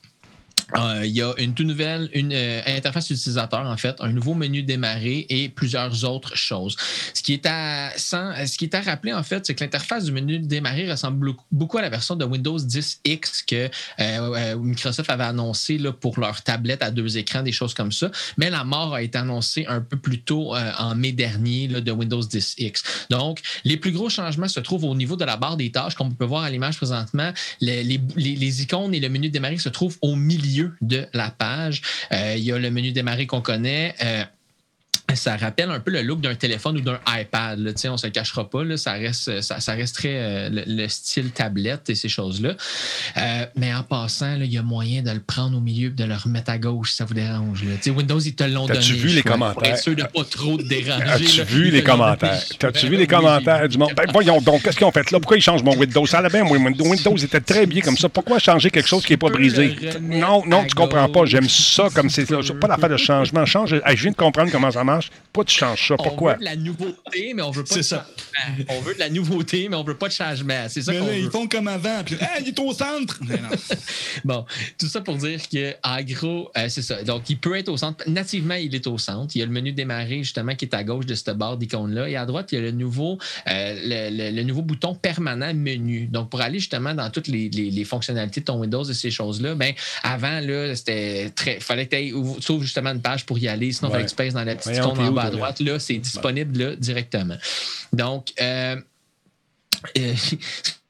il y a une toute nouvelle une, euh, interface utilisateur, en fait, un nouveau menu démarrer et plusieurs autres choses. Ce qui est à, sans, ce qui est à rappeler, en fait, c'est que l'interface du menu démarrer ressemble beaucoup à la version de Windows 10X que euh, Microsoft avait annoncé là, pour leur tablette à deux écrans, des choses comme ça. Mais la mort a été annoncée un peu plus tôt en mai dernier de Windows 10X. Donc, les plus gros changements se trouvent au niveau de la barre des tâches, comme on peut voir à l'image présentement. Les, les, les icônes et le menu démarrer se trouvent au milieu de la page. Euh, il y a le menu démarrer qu'on connaît. Ça rappelle un peu le look d'un téléphone ou d'un iPad. Là. On ne se le cachera pas. Là. Ça, reste, ça, reste très euh, le, style tablette et ces choses-là. Euh, mais en passant, il y a moyen de le prendre au milieu et de le remettre à gauche si ça vous dérange. Windows, ils te l'ont donné. As-tu vu les commentaires? Pour être sûr de pas trop te déranger. As-tu vu les commentaires? As-tu vu les commentaires du monde? Ben, voyons donc, qu'est-ce qu'ils ont fait? Là? Pourquoi ils changent mon Windows? Ça allait bien, Windows était très bien comme ça. Pourquoi changer quelque chose qui n'est pas brisé? Non, non, tu comprends pas. J'aime ça comme c'est. Pas l'affaire de changement. Change. je viens de comprendre comment ça marche. Pourquoi tu changes ça? Pourquoi? On veut de la nouveauté, mais on veut pas de ça. On veut de la nouveauté, mais on veut pas de changement. C'est ça qu'on veut. Ils font comme avant. Puis, il est au centre. bon, tout ça pour dire que en gros, euh, c'est ça. Donc, il peut être au centre. Nativement, il est au centre. Il y a le menu démarrer, justement, qui est à gauche de cette barre d'icône-là. Et à droite, il y a le nouveau, euh, le, nouveau bouton permanent menu. Donc, pour aller justement dans toutes les, les, fonctionnalités de ton Windows et ces choses-là, ben, avant, là, c'était très. fallait que tu ouvres justement une page pour y aller. Sinon, il fallait que tu pèses dans la petite en bas à droite. Là, c'est disponible là, directement. Donc, euh, euh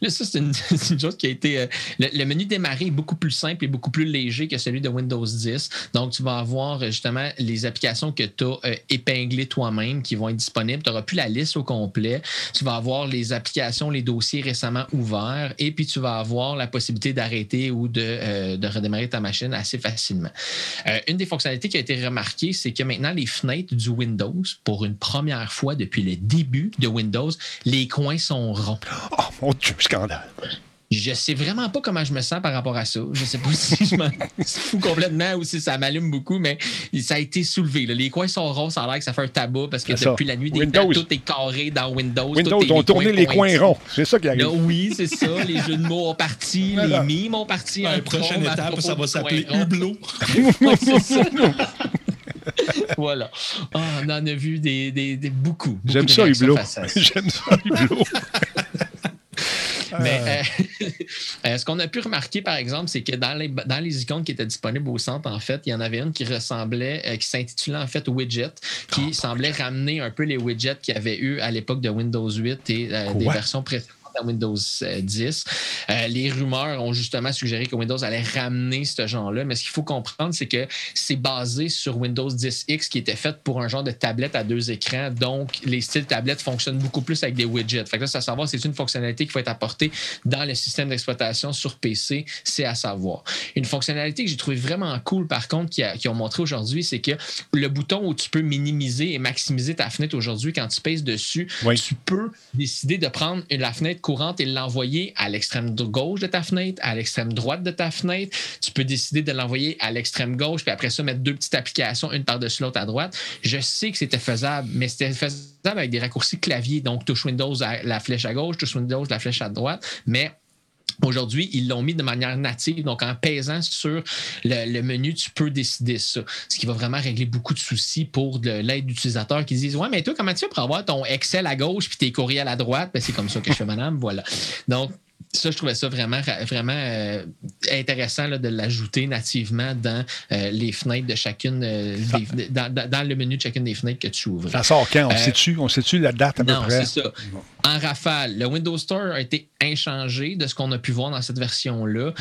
là, ça, c'est une, chose qui a été. Euh, le, menu démarrer est beaucoup plus simple et beaucoup plus léger que celui de Windows 10. Donc, tu vas avoir euh, justement les applications que tu as euh, épinglées toi-même qui vont être disponibles. Tu n'auras plus la liste au complet. Tu vas avoir les applications, les dossiers récemment ouverts et puis tu vas avoir la possibilité d'arrêter ou de, redémarrer ta machine assez facilement. une des fonctionnalités qui a été remarquée, c'est que maintenant, les fenêtres du Windows, pour une première fois depuis le début de Windows, les coins sont ronds. Oh, Dieu, scandale. Je sais vraiment pas comment je me sens par rapport à ça. Je sais pas si je m'en fous complètement ou si ça m'allume beaucoup, mais ça a été soulevé. Les coins sont ronds, ça a l'air que ça fait un tabac parce que depuis la nuit des temps, tout est carré dans Windows. Windows ont tourné les coins ronds. C'est ça qui arrive. oui, c'est ça. Les jeux de mots ont parti, les mimes ont parti. La prochaine étape, ça va s'appeler Hublot. voilà. Oh, on en a vu des, des, beaucoup. J'aime ça, Hublot. J'aime ça, Hublot. Mais euh, euh, ce qu'on a pu remarquer, par exemple, c'est que dans les, dans les icônes qui étaient disponibles au centre, en fait, il y en avait une qui ressemblait, euh, qui s'intitulait en fait Widget, qui oh. semblait ramener un peu les widgets qu'il y avait eu à l'époque de Windows 8 et des versions précédentes Windows 10. Euh, les rumeurs ont justement suggéré que Windows allait ramener ce genre-là, mais ce qu'il faut comprendre, c'est que c'est basé sur Windows 10X qui était fait pour un genre de tablette à deux écrans. Donc, les styles tablettes fonctionnent beaucoup plus avec des widgets. Fait que là, c'est à savoir, c'est une fonctionnalité qui va être apportée dans le système d'exploitation sur PC, c'est à savoir. Une fonctionnalité que j'ai trouvé vraiment cool, par contre, qui, ont montré aujourd'hui, c'est que le bouton où tu peux minimiser et maximiser ta fenêtre aujourd'hui, quand tu pèses dessus, tu peux décider de prendre la courante et l'envoyer à l'extrême gauche de ta fenêtre, à l'extrême droite de ta fenêtre. Tu peux décider de l'envoyer à l'extrême gauche, puis après ça, mettre deux petites applications, une par-dessus l'autre à droite. Je sais que c'était faisable, mais c'était faisable avec des raccourcis clavier. Donc, touche Windows la flèche à gauche, touche Windows la flèche à droite. Mais Aujourd'hui, ils l'ont mis de manière native. Donc, en pesant sur le, menu, tu peux décider ça. Ce qui va vraiment régler beaucoup de soucis pour l'aide d'utilisateurs qui disent Ouais, mais toi, comment tu fais pour avoir ton Excel à gauche puis tes courriels à droite? Ben, c'est comme ça que je fais, madame. Voilà. Donc, ça, je trouvais ça vraiment, vraiment euh, intéressant de l'ajouter nativement dans euh, les fenêtres de chacune, euh, dans, le menu de chacune des fenêtres que tu ouvres. Ça sort quand? On sait-tu on sait la date à peu près? C'est ça. En rafale, le Windows Store a été inchangé de ce qu'on a pu voir dans cette version-là.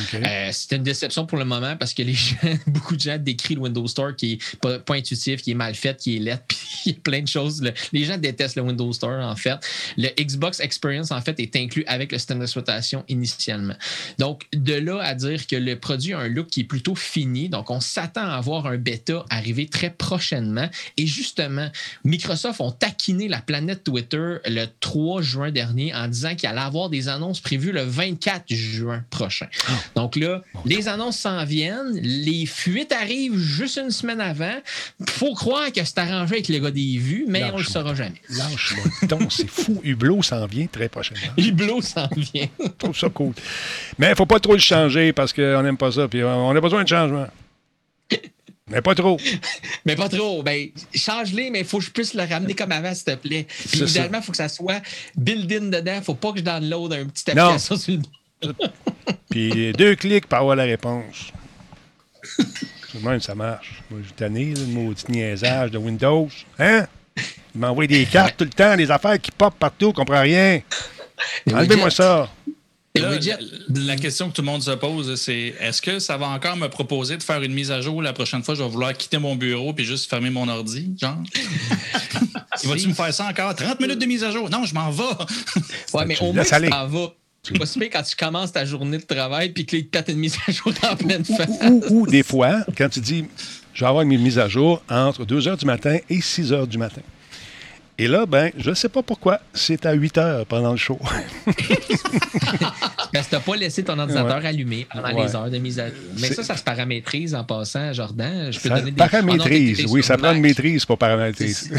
C'était une déception pour le moment parce que les gens, beaucoup de gens décrivent le Windows Store qui est pas, intuitif, qui est mal fait, qui est laid, puis il y a plein de choses. les gens détestent le Windows Store, en fait. Le Xbox Experience, en fait, est inclus avec le système d'exploitation initialement. Donc, de là à dire que le produit a un look qui est plutôt fini, donc on s'attend à avoir un bêta arriver très prochainement. Et justement, Microsoft ont taquiné la planète Twitter le 3 juin dernier en disant qu'il allait avoir des annonces prévues le 24 juin prochain. Ah. Donc là, les annonces s'en viennent, les fuites arrivent juste une semaine avant. Faut croire que c'est arrangé avec les gars des vues, mais on ne le saura jamais. Lâche-moi. c'est fou. Hublot s'en vient très prochainement. Hublot s'en vient. trouve ça cool. Mais il ne faut pas trop le changer parce qu'on n'aime pas ça. Puis on a besoin de changement. Mais pas trop. mais pas trop. Ben, change-les, mais il faut que je puisse le ramener comme avant, s'il te plaît. Puis idéalement, il faut que ça soit build-in dedans. Il ne faut pas que je download un petit application sur le Puis deux clics pour avoir la réponse. Même ça marche. Moi, je tanné, le maudit niaisage de Windows. Hein? Il m'envoie des cartes tout le temps, des affaires qui pop partout, je comprends rien. Enlevez-moi ça. Là, la question que tout le monde se pose, c'est est-ce que ça va encore me proposer de faire une mise à jour la prochaine fois? Je vais vouloir quitter mon bureau puis juste fermer mon ordi, genre? Vas-tu me faire ça encore? 30 minutes de mise à jour? Non, je m'en vais. ouais, mais au moins, tu t'en vas. C'est pas quand tu commences ta journée de travail puis que il te une mise à jour en pleine face. Ou, ou, des fois, quand tu dis, je vais avoir une mise à jour entre 2 h du matin et 6 h du matin. Et là, ben, je ne sais pas pourquoi, c'est à 8 heures pendant le show. Parce que tu n'as pas laissé ton ordinateur allumé pendant les heures de mise à jour. Mais ça, ça se paramétrise en passant, Jordan. Je peux ça donner des paramétrise, oui, ça prend une maîtrise pour paramétriser.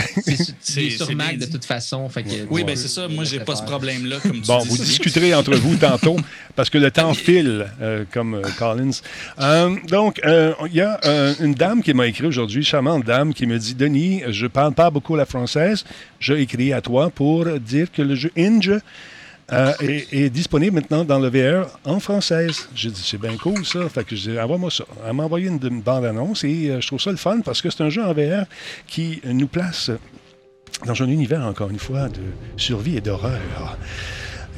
C'est sur Mac de toute façon. Fait que, oui, bien c'est ça. Moi, j'ai pas ce problème-là. Bon, vous discuterez entre vous tantôt parce que le temps file, euh, comme euh, Collins. Euh, donc, il y a une dame qui m'a écrit aujourd'hui, charmante dame, qui me dit Denis, je parle pas beaucoup la française j'ai écrit à toi pour dire que le jeu Inge euh, est, disponible maintenant dans le VR en française. J'ai dit, c'est bien cool ça. Fait que envoie-moi ça. Elle m'a envoyé une, bande-annonce et euh, je trouve ça le fun parce que c'est un jeu en VR qui nous place dans un univers, encore une fois, de survie et d'horreur.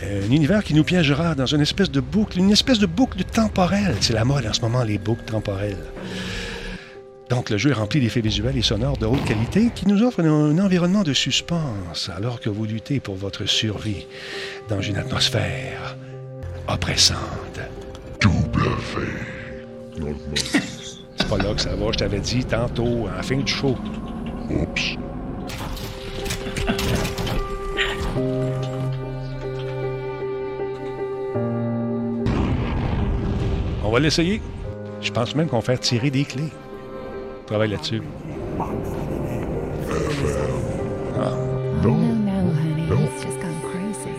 Un univers qui nous piégera dans une espèce de boucle, une espèce de boucle temporelle. C'est la mode en ce moment, les boucles temporelles. Donc, le jeu est rempli d'effets visuels et sonores de haute qualité qui nous offrent un, environnement de suspense alors que vous luttez pour votre survie dans une atmosphère oppressante. Fait. C'est pas là que ça va, je t'avais dit tantôt, à la fin du show. Oups. On va l'essayer. Je pense même qu'on va faire tirer des clés travaille là-dessus. Ah. No, no, honey. No. It's just gone crazy.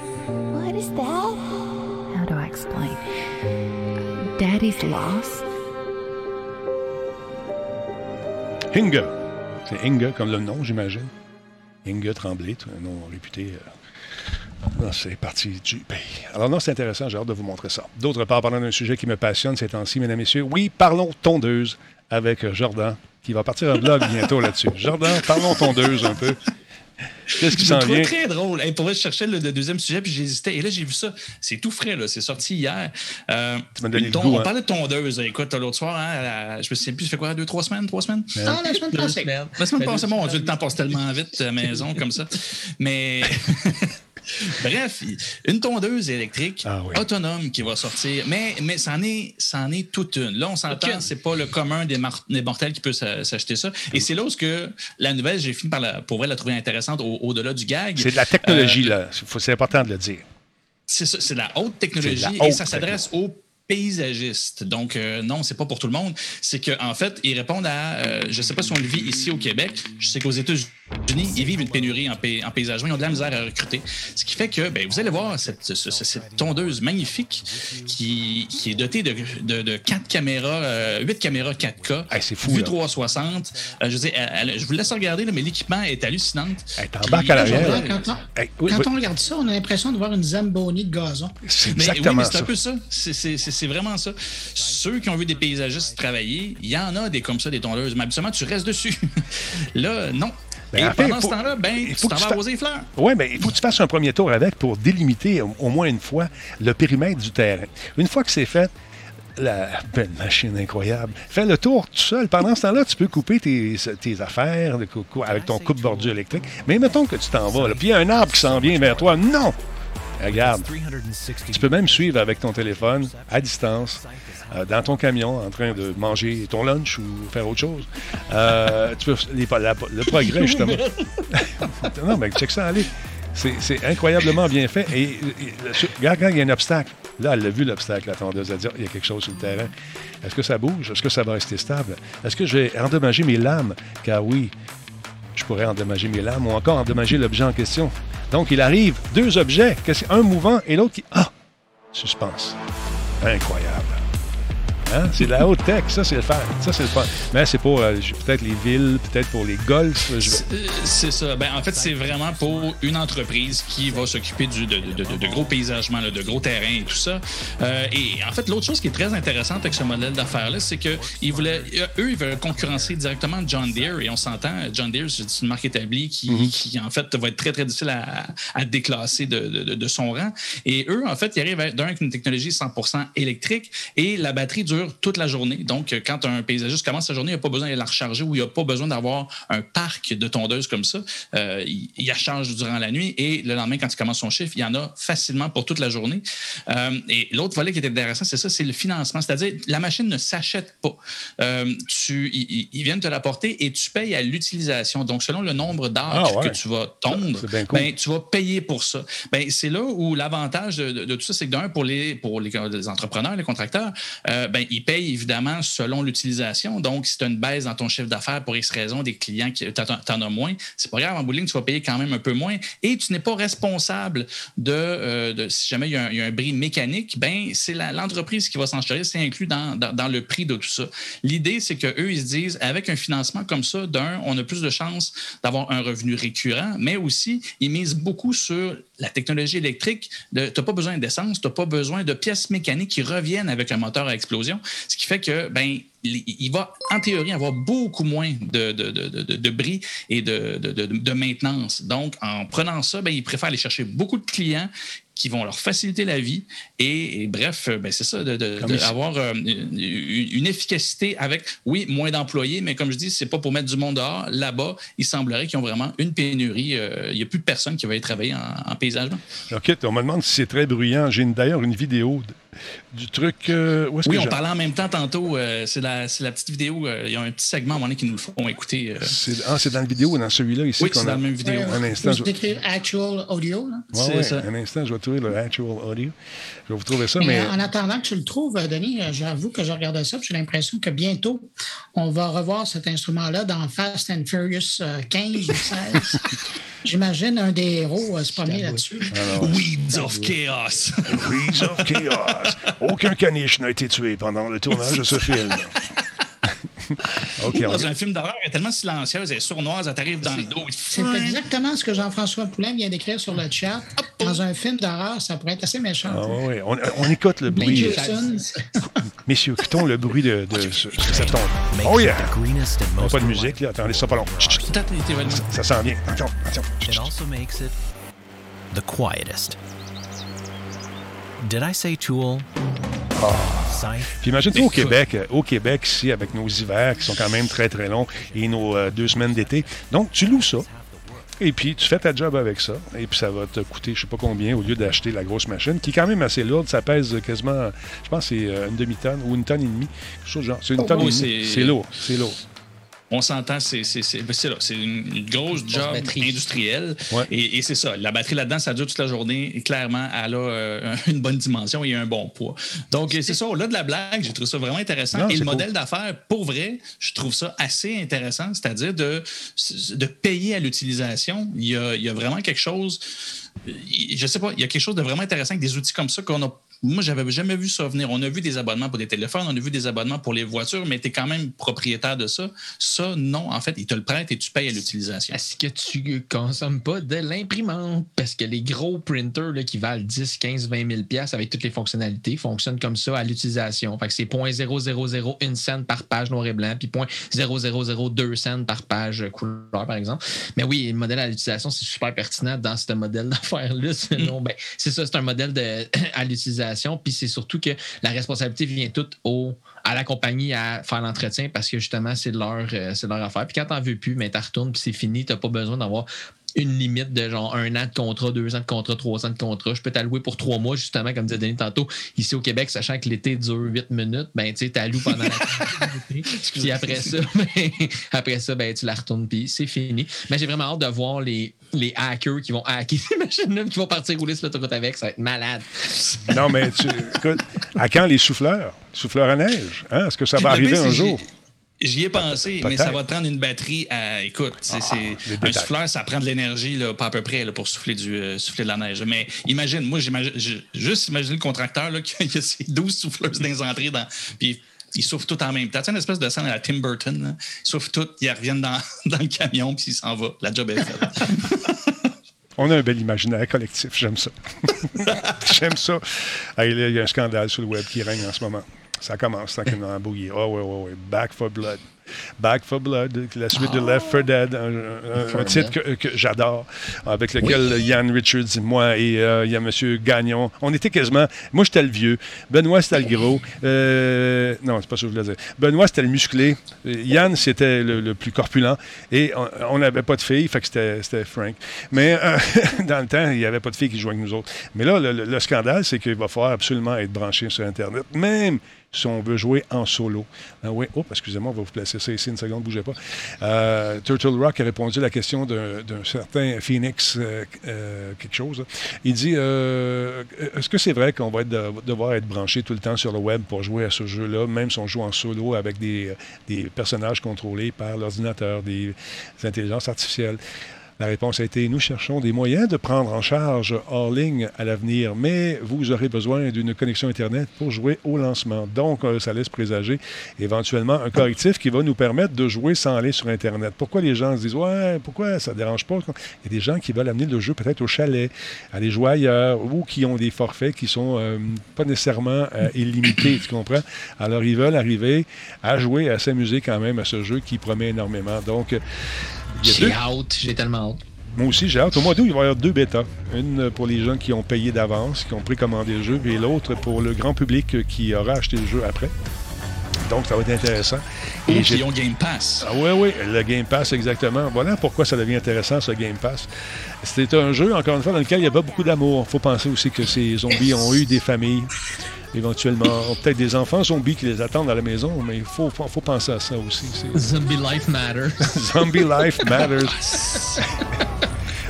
What is that? How do I explain? Daddy's lost? Inga. C'est Inga comme le nom, j'imagine. Inga Tremblay, un nom réputé. Euh, c'est parti du pays. Alors non, c'est intéressant, j'ai hâte de vous montrer ça. D'autre part, parlant d'un sujet qui me passionne ces temps-ci, mesdames et messieurs, oui, parlons tondeuse avec Jordan qui va partir un blog bientôt là-dessus. Jordan, parlons tondeuse un peu. Qu'est-ce qui s'en vient? très drôle. pour vrai, je cherchais le, deuxième sujet, puis j'hésitais. Et là, j'ai vu ça. C'est tout frais, là. C'est sorti hier. Euh, tu m'as donné ton, le goût, On hein? parlait de tondeuse. Écoute, l'autre soir, hein, je me souviens plus, ça fait quoi, deux, trois semaines, trois semaines? Non, la semaine passée. La semaine passée, bon, le temps passe tellement vite à la maison, comme ça. Mais... Bref, une tondeuse électrique Ah oui. autonome qui va sortir, mais, mais c'en est, c'en est toute une. Là, on s'entend, c'est pas le commun des, mar- des mortels qui peut s'a- s'acheter ça. Et c'est là où que la nouvelle, j'ai fini par la, pour vrai la trouver intéressante au- au-delà du gag. C'est de la technologie, Euh, là. C'est important de le dire. c'est ça, c'est de la haute technologie et ça s'adresse aux paysagistes. Donc, euh, non, c'est pas pour tout le monde. C'est qu'en en fait, ils répondent à. euh, je sais pas si on le vit ici au Québec. Je sais qu'aux États-Unis, ils vivent une pénurie en, pay- en paysagement. Ils ont de la misère à recruter. Ce qui fait que, ben, vous allez voir cette, ce- ce- cette tondeuse magnifique qui, qui est dotée de, de, de 4 caméras, euh, 8 caméras 4K. Hey, c'est fou, Vue là. 360. Euh, je veux dire, elle- elle- je vous laisse regarder, là, mais l'équipement est hallucinant. À l'arrière. Jordan, Quand, on- Hey, oui, quand oui. on regarde ça, on a l'impression de voir une Zamboni de gazon. C'est Mais oui, exactement mais c'est un peu ça. C'est- vraiment ça. Ceux qui ont vu des paysagistes travailler, il y en a des comme ça, des tondeuses. Mais habituellement, tu restes dessus. Là, non. Ben, Et pendant ce temps-là, ben, il tu faut t'en tu vas fa- arroser les fleurs. Oui, mais il faut que tu fasses un premier tour avec pour délimiter au, au moins une fois le périmètre du terrain. Une fois que c'est fait, la belle machine incroyable. Fais le tour tout seul. Pendant ce temps-là, tu peux couper tes, tes affaires avec ton coupe-bordure électrique. Mais mettons que tu t'en vas, puis il y a un arbre qui s'en vient vers toi. Non! Regarde, tu peux même suivre avec ton téléphone à distance, euh, dans ton camion, en train de manger ton lunch ou faire autre chose. Euh, tu peux, les- la- le progrès, justement. non, mais check ça, allez. C'est incroyablement bien fait. Et, regarde, quand il y a un obstacle. Là, elle l'a vu, l'obstacle, la tondeuse. Elle dit, Ah, il y a quelque chose sur le terrain. Est-ce que ça bouge? Est-ce que ça va rester stable? Est-ce que je vais endommager mes lames? Car oui, je pourrais endommager mes lames ou encore endommager l'objet en question. Donc, il arrive deux objets, un mouvant et l'autre qui... Ah! Suspense. Incroyable. Hein? C'est de la haute tech, ça c'est le fun. Ça c'est le fun. Mais c'est pour euh, peut-être les villes, peut-être pour les golfs. je- C'est- ça. Ben, en fait, c'est vraiment pour une entreprise qui va s'occuper de, de- de- de gros paysagements, là, de gros terrains et tout ça. Euh, et en fait, l'autre chose qui est très intéressante avec ce modèle d'affaires-là, c'est que ils voulaient, eux, ils veulent concurrencer directement John Deere. Et on s'entend, John Deere, c'est une marque établie qui, Mm-hmm. qui, en fait, va être très, très difficile à, à déclasser de, son rang. Et eux, en fait, ils arrivent d'un avec une technologie 100 électrique et la batterie dure toute la journée. Donc, quand un paysagiste commence sa journée, il n'a pas besoin de la recharger ou il n'a pas besoin d'avoir un parc de tondeuses comme ça. Euh, il, il la charge durant la nuit et le lendemain, quand il commence son chiffre, il y en a facilement pour toute la journée. Euh, et l'autre volet qui est intéressant, c'est ça, c'est le financement. C'est-à-dire, la machine ne s'achète pas. Euh, tu, ils, viennent te l'apporter et tu payes à l'utilisation. Donc, selon le nombre d'arcs Ah ouais. que tu vas tondre, cool. ben, tu vas payer pour ça. Ben, c'est là où l'avantage de, de- de tout ça, c'est que d'un, pour les, pour les, les entrepreneurs, les contracteurs, euh, ben, ils payent évidemment selon l'utilisation. Donc, si tu as une baisse dans ton chiffre d'affaires pour X raison, des clients qui t'en as moins, c'est pas grave, en bout tu vas payer quand même un peu moins. Et tu n'es pas responsable de, euh, si jamais il y, a un, bris mécanique, ben, c'est l'entreprise qui va s'en charger, c'est inclus dans, dans, dans le prix de tout ça. L'idée, c'est qu'eux, ils se disent, avec un financement comme ça, d'un, on a plus de chances d'avoir un revenu récurrent, mais aussi, ils misent beaucoup sur la technologie électrique. Tu n'as pas besoin d'essence, tu n'as pas besoin de pièces mécaniques qui reviennent avec un moteur à explosion, ce qui fait que, ben, il il va, en théorie, avoir beaucoup moins de, de, bris et de, maintenance. Donc, en prenant ça, ben, ils préfèrent aller chercher beaucoup de clients qui vont leur faciliter la vie. Et, et bref, euh, ben, c'est ça, de, de- Comme de ici. avoir euh, une, une efficacité avec, oui, moins d'employés, mais comme je dis, c'est pas pour mettre du monde dehors. Là-bas, il semblerait qu'ils ont vraiment une pénurie. Euh, Il n'y a plus de personne qui va y travailler en, en paysagement. OK, on me demande si c'est très bruyant. J'ai d'ailleurs une vidéo du truc. euh, où Oui, que on parlait en même temps tantôt. euh, c'est la, petite vidéo. euh, Il y a un petit segment à un moment donné qui nous le font écouter. euh. C'est ah, c'est dans la vidéo ou dans celui-là ici Oui, c'est a- dans la même vidéo. Un instant, Vous je... écrire actual audio. là. Ouais, C'est ouais, ça. un instant, je vais trouver le actual audio. Je vais vous trouver ça, Mais, mais, en attendant que tu le trouves, Denis, j'avoue que je regardais ça, j'ai l'impression que bientôt, on va revoir cet instrument-là dans Fast and Furious euh, 15 ou 16. J'imagine un des héros se promener là-dessus. Weeds of Chaos. Breeze of Chaos. Aucun caniche n'a été tué pendant le tournage de ce film. On- Dans un film d'horreur, elle est tellement silencieuse, elle est sournoise, elle t'arrive dans le dos. C'est exactement ce que Jean-François Poulain vient d'écrire sur le chat. Dans un film d'horreur, ça pourrait être assez méchant. Ah, ouais. On, on écoute le Blake bruit. Messieurs, écoutons le bruit de, de ce- cette tombe. Oh yeah! On pas de musique, là. Attendez, ça pas long. Évalué. Ça s'en vient. Attention, attention. Chut, It chut. also makes it the quietest. Did I say Tool? Scythe? Puis imagine-toi au. Québec, euh, au Québec, ici, avec nos hivers qui sont quand même très, très longs et nos euh, deux semaines d'été. Donc, tu loues ça. Et puis, tu fais ta job avec ça. Et puis, ça va te coûter, je sais pas combien, au lieu d'acheter la grosse machine, qui est quand même assez lourde. Ça pèse quasiment, je pense, c'est euh, une demi-tonne ou une tonne et demie. Quelque chose de genre. C'est une tonne oui, et demie. C'est lourd. C'est lourd. On s'entend, c'est c'est- c'est- ben, c'est là, c'est une, grosse job batterie. industrielle. Ouais. Et, et c'est ça. La batterie là-dedans, ça dure toute la journée. Et clairement, elle a euh, une bonne dimension et un bon poids. Donc, c'est ça. Au-delà de la blague, j'ai trouvé ça vraiment intéressant. Non, et le cool. modèle d'affaires, pour vrai, je trouve ça assez intéressant. C'est-à-dire de, de payer à l'utilisation. Il y, a, il y a vraiment quelque chose. Je sais pas, il y a quelque chose de vraiment intéressant avec des outils comme ça qu'on a. Moi, j'avais jamais vu ça venir. On a vu des abonnements pour des téléphones, on a vu des abonnements pour les voitures, mais tu es quand même propriétaire de ça. Ça, non, en fait, ils te le prêtent et tu payes à l'utilisation. Est-ce que tu consommes pas de l'imprimante? Parce que les gros printers là, qui valent 10, 15, 20 000 pièces avec toutes les fonctionnalités fonctionnent comme ça à l'utilisation. Fait que c'est 0.0001 cent par page noir et blanc, puis 0.0002 cents par page couleur, par exemple. Mais oui, le modèle à l'utilisation, c'est super pertinent dans ce modèle d'affaires-là. Sinon, ben, c'est ça, c'est un modèle de, à l'utilisation. Puis c'est surtout que la responsabilité vient toute au, à la compagnie à faire l'entretien parce que justement, c'est leur, euh, c'est leur affaire. Puis quand t'en veux plus, mais t'en retournes, puis c'est fini, t'as pas besoin d'avoir une limite de genre un an de contrat, deux ans de contrat, trois ans de contrat. Je peux t'allouer pour trois mois, justement, comme disait Denis tantôt. Ici au Québec, sachant que l'été dure huit minutes, ben tu sais, t'alloues pendant la Puis après ça, ben, après ça, ben tu la retournes, puis c'est fini. Mais j'ai vraiment hâte de voir les, les hackers qui vont hacker ces machines-là, qui vont partir rouler sur l'autoroute avec. Ça va être malade. Non, mais tu, écoute, à quand les souffleurs? Souffleurs à neige? Hein? Est-ce que ça va arriver un jour? J'y ai pensé, mais ça va te prendre une batterie à. Écoute, les un souffleur, ça prend de l'énergie, là, pas à peu près, là, pour souffler, du, euh, souffler de la neige. Mais imagine, moi, j'imagine, j'ai- juste imaginer le contracteur, là, qu'il y a ces 12 souffleuses dans les entrées, dans, puis ils soufflent tout en même temps. Sais, une espèce de scène à la Tim Burton. Ils soufflent tout, ils reviennent dans, le camion, puis ils s'en vont. La job est faite. On a un bel imaginaire collectif, j'aime ça. j'aime ça. Il y a un scandale sur le web qui règne en ce moment. Ça commence tranquillement à bouillir. Oh, oui, oui, oui. Back for Blood. Back for Blood, la suite de Left 4 Dead, un, un- un titre que, que j'adore, avec lequel Yann Richards, moi et euh, il y a M. Gagnon, on était quasiment. Moi, j'étais le vieux. Benoît, c'était le gros. Euh, non, c'est pas ça que je voulais dire. Benoît, c'était le musclé. Yann, c'était le, le plus corpulent. Et on- n'avait pas de filles, fait que c'était Frank. Mais euh, dans le temps, il n'y avait pas de filles qui jouaient avec nous autres. Mais là, le, le- le scandale, c'est qu'il va falloir absolument être branché sur Internet, même si on veut jouer en solo. Ah oui, oh, excusez-moi, on va vous placer ça ici une seconde, bougez pas. Euh, Turtle Rock a répondu à la question d'un certain Phoenix, euh, euh, quelque chose. Il dit Est-ce que c'est vrai qu'on va devoir être branché tout le temps sur le web pour jouer à ce jeu-là, même si on joue en solo avec des, personnages contrôlés par l'ordinateur, des intelligences artificielles? La réponse a été nous cherchons des moyens de prendre en charge hors ligne à l'avenir, mais vous aurez besoin d'une connexion Internet pour jouer au lancement. Donc, euh, ça laisse présager éventuellement un correctif qui va nous permettre de jouer sans aller sur Internet. Pourquoi les gens se disent Ouais, pourquoi ça ne dérange pas? Il y a des gens qui veulent amener le jeu peut-être au chalet, aller jouer ailleurs, ou qui ont des forfaits qui sont euh, pas nécessairement euh, illimités, tu comprends? Alors, ils veulent arriver à jouer, à s'amuser quand même à ce jeu qui promet énormément. Donc, J'ai hâte, j'ai tellement hâte. moi aussi, j'ai hâte. Au mois d'août, il va y avoir deux bêtas. Une pour les gens qui ont payé d'avance, qui ont précommandé le jeu, et l'autre pour le grand public qui aura acheté le jeu après. Donc, ça va être intéressant. Et j'ai- qui ont Game Pass. ah oui, oui, le Game Pass, exactement. Voilà pourquoi ça devient intéressant, ce Game Pass. C'est un jeu, encore une fois, dans lequel il n'y a pas beaucoup d'amour. Il faut penser aussi que ces zombies ont eu des familles, éventuellement, peut-être des enfants zombies qui les attendent à la maison, mais il faut, faut, faut penser à ça aussi. Zombie Life Matter. Zombie Life Matters.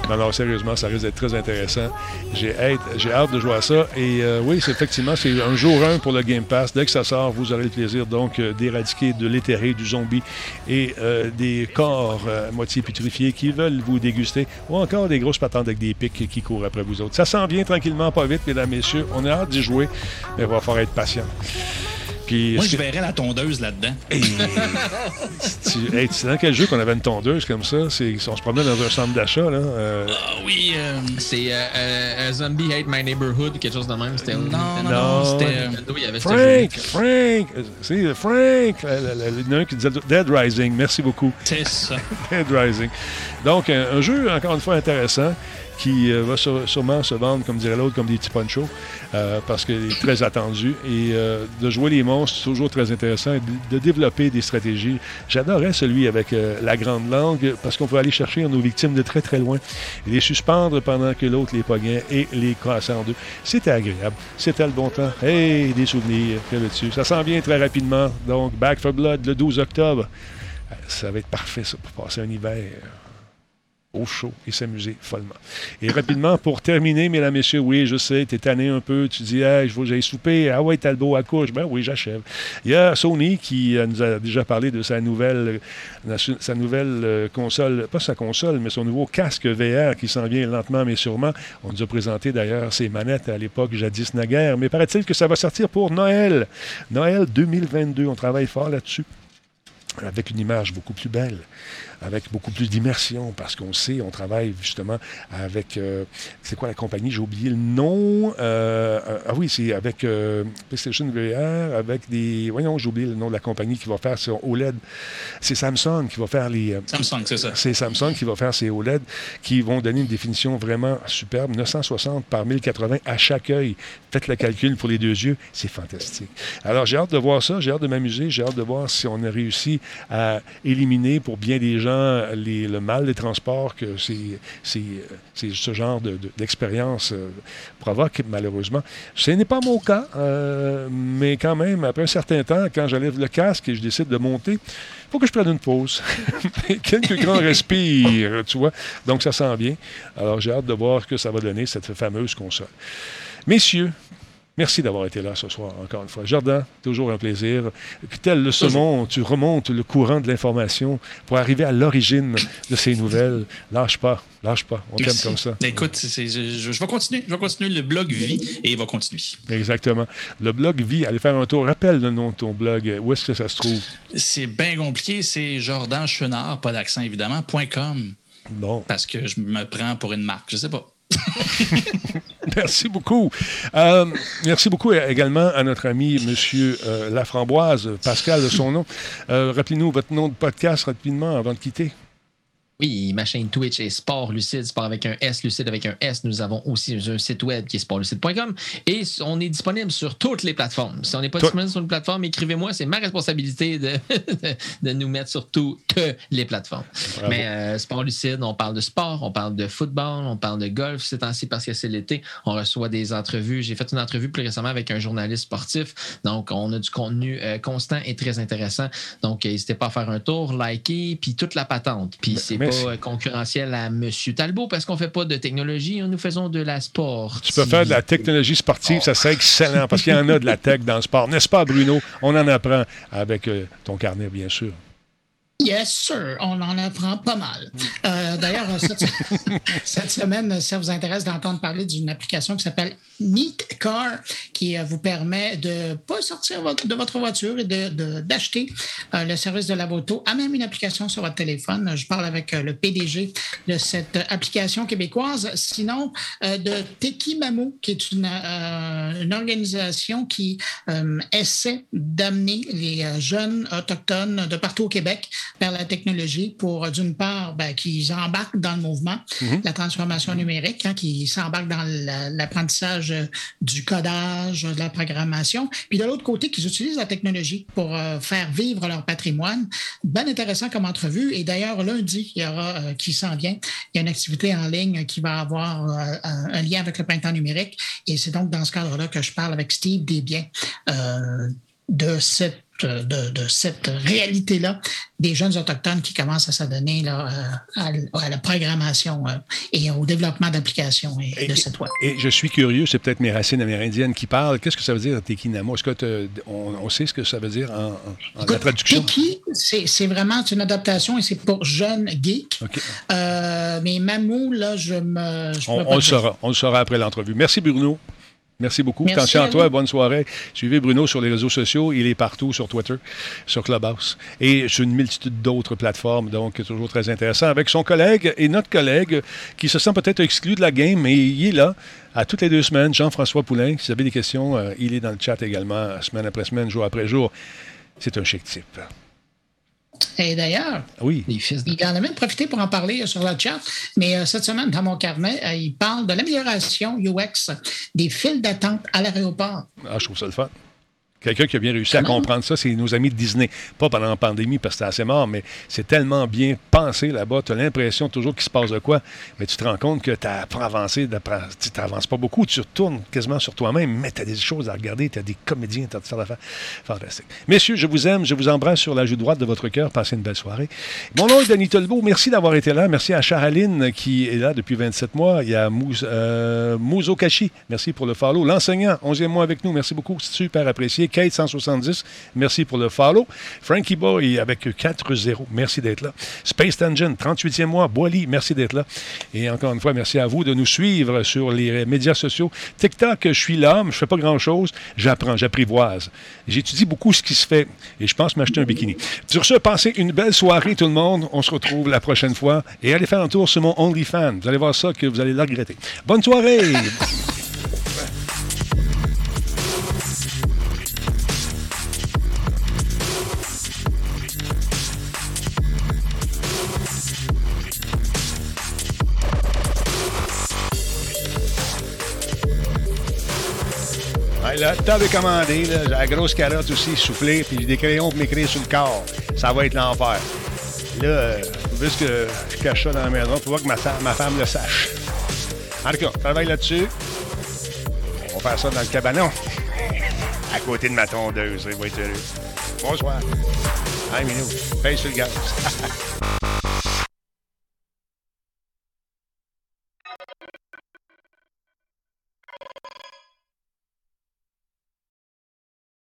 Non, non, sérieusement, ça risque d'être très intéressant. J'ai hâte, j'ai hâte de jouer à ça. Et euh, oui, c'est effectivement, c'est un jour 1 pour le Game Pass. Dès que ça sort, vous aurez le plaisir donc euh, d'éradiquer de l'éthéré, du zombie et euh, des corps moitié putréfiés qui veulent vous déguster ou encore des grosses patentes avec des pics qui courent après vous autres. Ça s'en vient tranquillement, pas vite, mesdames, messieurs. On a hâte d'y jouer, mais il va falloir être patient. Puis, Moi, je verrais la tondeuse là-dedans. tu- hey, c'est dans quel jeu qu'on avait une tondeuse comme ça? C'est, on se promenait dans un centre d'achat, là. euh, Ah oui. euh, C'est euh, Zombie Hate My Neighborhood, quelque chose de même. C'était Non, non, Non. non, c'était. euh, Nintendo, il y avait ce Frank. Frank, c'est Frank. Il y en a un qui disait Dead Rising. Merci beaucoup. C'est ça. Dead Rising. Donc, un, un jeu, encore une fois, intéressant qui euh, va sû- sûrement se vendre, comme dirait l'autre, comme des petits ponchos, euh, parce qu'il est très attendu. Et euh, de jouer les monstres, c'est toujours très intéressant. Et de, développer des stratégies. J'adorais celui avec la grande langue, parce qu'on peut aller chercher nos victimes de très, très loin et les suspendre pendant que l'autre les pognait et les cassait en deux. C'était agréable. C'était le bon temps. Hey, des souvenirs avait dessus. Ça s'en vient très rapidement. Donc, Back for Blood, le 12 octobre. Ça va être parfait, ça, pour passer un hiver au chaud et s'amuser follement. Et rapidement, pour terminer, mesdames, messieurs, oui, je sais, t'es tanné un peu, tu dis, hey, je veux j'aille souper, ah ouais, Talbot à couche, ben oui, j'achève. Il y a Sony qui euh, nous a déjà parlé de sa nouvelle, euh, sa nouvelle euh, console, pas sa console, mais son nouveau casque VR qui s'en vient lentement mais sûrement. On nous a présenté d'ailleurs ses manettes à l'époque, jadis naguère, mais paraît-il que ça va sortir pour Noël. Noël 2022, on travaille fort là-dessus avec une image beaucoup plus belle, avec beaucoup plus d'immersion, parce qu'on sait, on travaille justement avec, euh, c'est quoi la compagnie, j'ai oublié le nom, euh, euh, ah oui, c'est avec PlayStation VR, avec des, voyons, j'ai oublié le nom de la compagnie qui va faire son OLED, c'est Samsung qui va faire les... Samsung, c'est ça. c'est Samsung qui va faire ces OLED qui vont donner une définition vraiment superbe, 960 par 1080 à chaque œil. Faites le calcul pour les deux yeux, c'est fantastique. Alors j'ai hâte de voir ça, j'ai hâte de m'amuser, j'ai hâte de voir si on a réussi à éliminer pour bien des gens les- le mal des transports que c'est, ce genre de- de- d'expérience euh, provoque, malheureusement. Ce n'est pas mon cas, euh, mais quand même, après un certain temps, quand j'enlève le casque et je décide de monter, il faut que je prenne une pause. Quelques grands respires, tu vois. Donc, ça s'en vient. Alors, j'ai hâte de voir ce que ça va donner, cette fameuse console. Messieurs, Merci d'avoir été là ce soir, encore une fois. Jardin, toujours un plaisir. Tel le saumon, tu remontes le courant de l'information pour arriver à l'origine de ces nouvelles. Lâche pas, lâche pas. On t'aime comme ça. Ben, écoute, c'est- je, vais continuer. Je vais continuer. Le blog vit et il va continuer. Exactement. Le blog Vie, allez faire un tour. Rappelle le nom de ton blog. Où est-ce que ça se trouve? C'est bien compliqué. C'est Jordan Chenard, pas d'accent évidemment, point .com. Bon. Parce que je me prends pour une marque. Je sais pas. Merci beaucoup. Euh, merci beaucoup également à notre ami Monsieur euh, Laframboise, Pascal de son nom. Euh, Rappelez-nous votre nom de podcast rapidement avant de quitter. Oui, ma chaîne Twitch est Sport Lucide, Sport avec un S, Lucide avec un S. Nous avons aussi un site web qui est sportlucide.com et on est disponible sur toutes les plateformes. Si on n'est pas disponible sur une plateforme, écrivez-moi, c'est ma responsabilité de, de nous mettre sur toutes les plateformes. Bravo. Mais euh, Sport Lucide, on parle de sport, on parle de football, on parle de golf ces temps-ci parce que c'est l'été. On reçoit des entrevues. J'ai fait une entrevue plus récemment avec un journaliste sportif. Donc, on a du contenu euh, constant et très intéressant. Donc, euh, n'hésitez pas à faire un tour, liker, puis toute la patente. Puis c'est pas euh, concurrentiel à M. Talbot parce qu'on fait pas de technologie, nous faisons de la sport. Tu peux faire de la technologie sportive, ça serait excellent parce qu'il y en a de la tech dans le sport. N'est-ce pas, Bruno? On en apprend avec euh, ton carnet, bien sûr. Yes, sir. On en apprend pas mal. Euh, D'ailleurs, cette, cette semaine, ça vous intéresse d'entendre parler d'une application qui s'appelle Neat Car, qui euh, vous permet de pas sortir de votre voiture et de- de- d'acheter euh, le service de la moto à même une application sur votre téléphone. Je parle avec euh, le PDG de cette application québécoise. Sinon, euh, de Teki Mamou, qui est une, euh, organisation qui euh, essaie d'amener les euh, jeunes autochtones de partout au Québec vers la technologie pour, euh, d'une part, ben, qu'ils embarquent dans le mouvement, Mhm. la transformation numérique, hein, qu'ils s'embarquent dans la- l'apprentissage euh, du codage, de la programmation, puis de l'autre côté, qu'ils utilisent la technologie pour euh, faire vivre leur patrimoine. Bien intéressant comme entrevue. Et d'ailleurs, lundi, il y aura, euh, qui s'en vient, il y a une activité en ligne qui va avoir euh, un, lien avec le printemps numérique. Et c'est donc dans ce cadre-là que je parle avec Steve Desbiens de cette de, de cette réalité-là des jeunes autochtones qui commencent à s'adonner là, euh, à, la programmation euh, et au développement d'applications et, de sites web. Et je suis curieux, c'est peut-être mes racines amérindiennes qui parlent. Qu'est-ce que ça veut dire, Tekinamo? Est-ce que te- on, on sait ce que ça veut dire en, la traduction? Tiki, c'est c'est vraiment une adaptation et c'est pour jeunes geeks. Euh, mais Mamou, là, je me. je On, le saura. On le saura après l'entrevue. Merci, Bruno. Merci beaucoup. Merci à toi. Bonne soirée. Suivez Bruno sur les réseaux sociaux. Il est partout sur Twitter, sur Clubhouse et sur une multitude d'autres plateformes. Donc, toujours très intéressant avec son collègue et notre collègue qui se sent peut-être exclu de la game, mais il est là à toutes les deux semaines. Jean-François Poulain. Si vous avez des questions, euh, il est dans le chat également, semaine après semaine, jour après jour. C'est un chic type. Et d'ailleurs, Oui. il en a même profité pour en parler euh, sur le chat, mais euh, cette semaine, dans mon carnet, euh, il parle de l'amélioration UX des files d'attente à l'aéroport. Ah, je trouve ça le fun. Quelqu'un qui a bien réussi à comprendre ça, c'est nos amis de Disney. Pas pendant la pandémie parce que c'était assez mort, mais c'est tellement bien pensé là-bas. Tu as l'impression toujours qu'il se passe de quoi, mais tu te rends compte que tu n'as pas avancé, d'après- tu n'avances pas beaucoup, tu retournes quasiment sur toi-même, mais tu as des choses à regarder, tu as des comédiens, tu as toutes sortes d'affaires. Fantastique. Messieurs, je vous aime, je vous embrasse sur la joue droite de votre cœur. Passez une belle soirée. Mon nom est Denis Tolbeau. Merci d'avoir été là. Merci à Charaline qui est là depuis 27 mois. Il y a euh, Mouzo Kashi. Merci pour le follow. L'enseignant, 11e mois avec nous. Merci beaucoup. Super apprécié. Kate 170. Merci pour le follow. Frankie Boy avec 4-0. Merci d'être là. Space Tangent, 38e mois. Boily, merci d'être là. Et encore une fois, merci à vous de nous suivre sur les médias sociaux. TikTok, je suis là, mais je fais pas grand-chose. J'apprends, j'apprivoise. J'étudie beaucoup ce qui se fait et je pense m'acheter un bikini. Sur ce, passez une belle soirée tout le monde. On se retrouve la prochaine fois et allez faire un tour sur mon OnlyFans. Vous allez voir ça que vous allez le regretter. Bonne soirée! Ouais, là, t'as commandé, là, la grosse carotte aussi soufflée, puis des crayons pour m'écrire sur le corps. Ça va être l'enfer. Là, euh, puisque je cache ça dans la maison, pour voir que ma, femme le sache. En tout cas, travaille là-dessus. On va faire ça dans le cabanon. à côté de ma tondeuse, il va être heureux. Bonsoir. Hey, Minou, paye sur le gaz.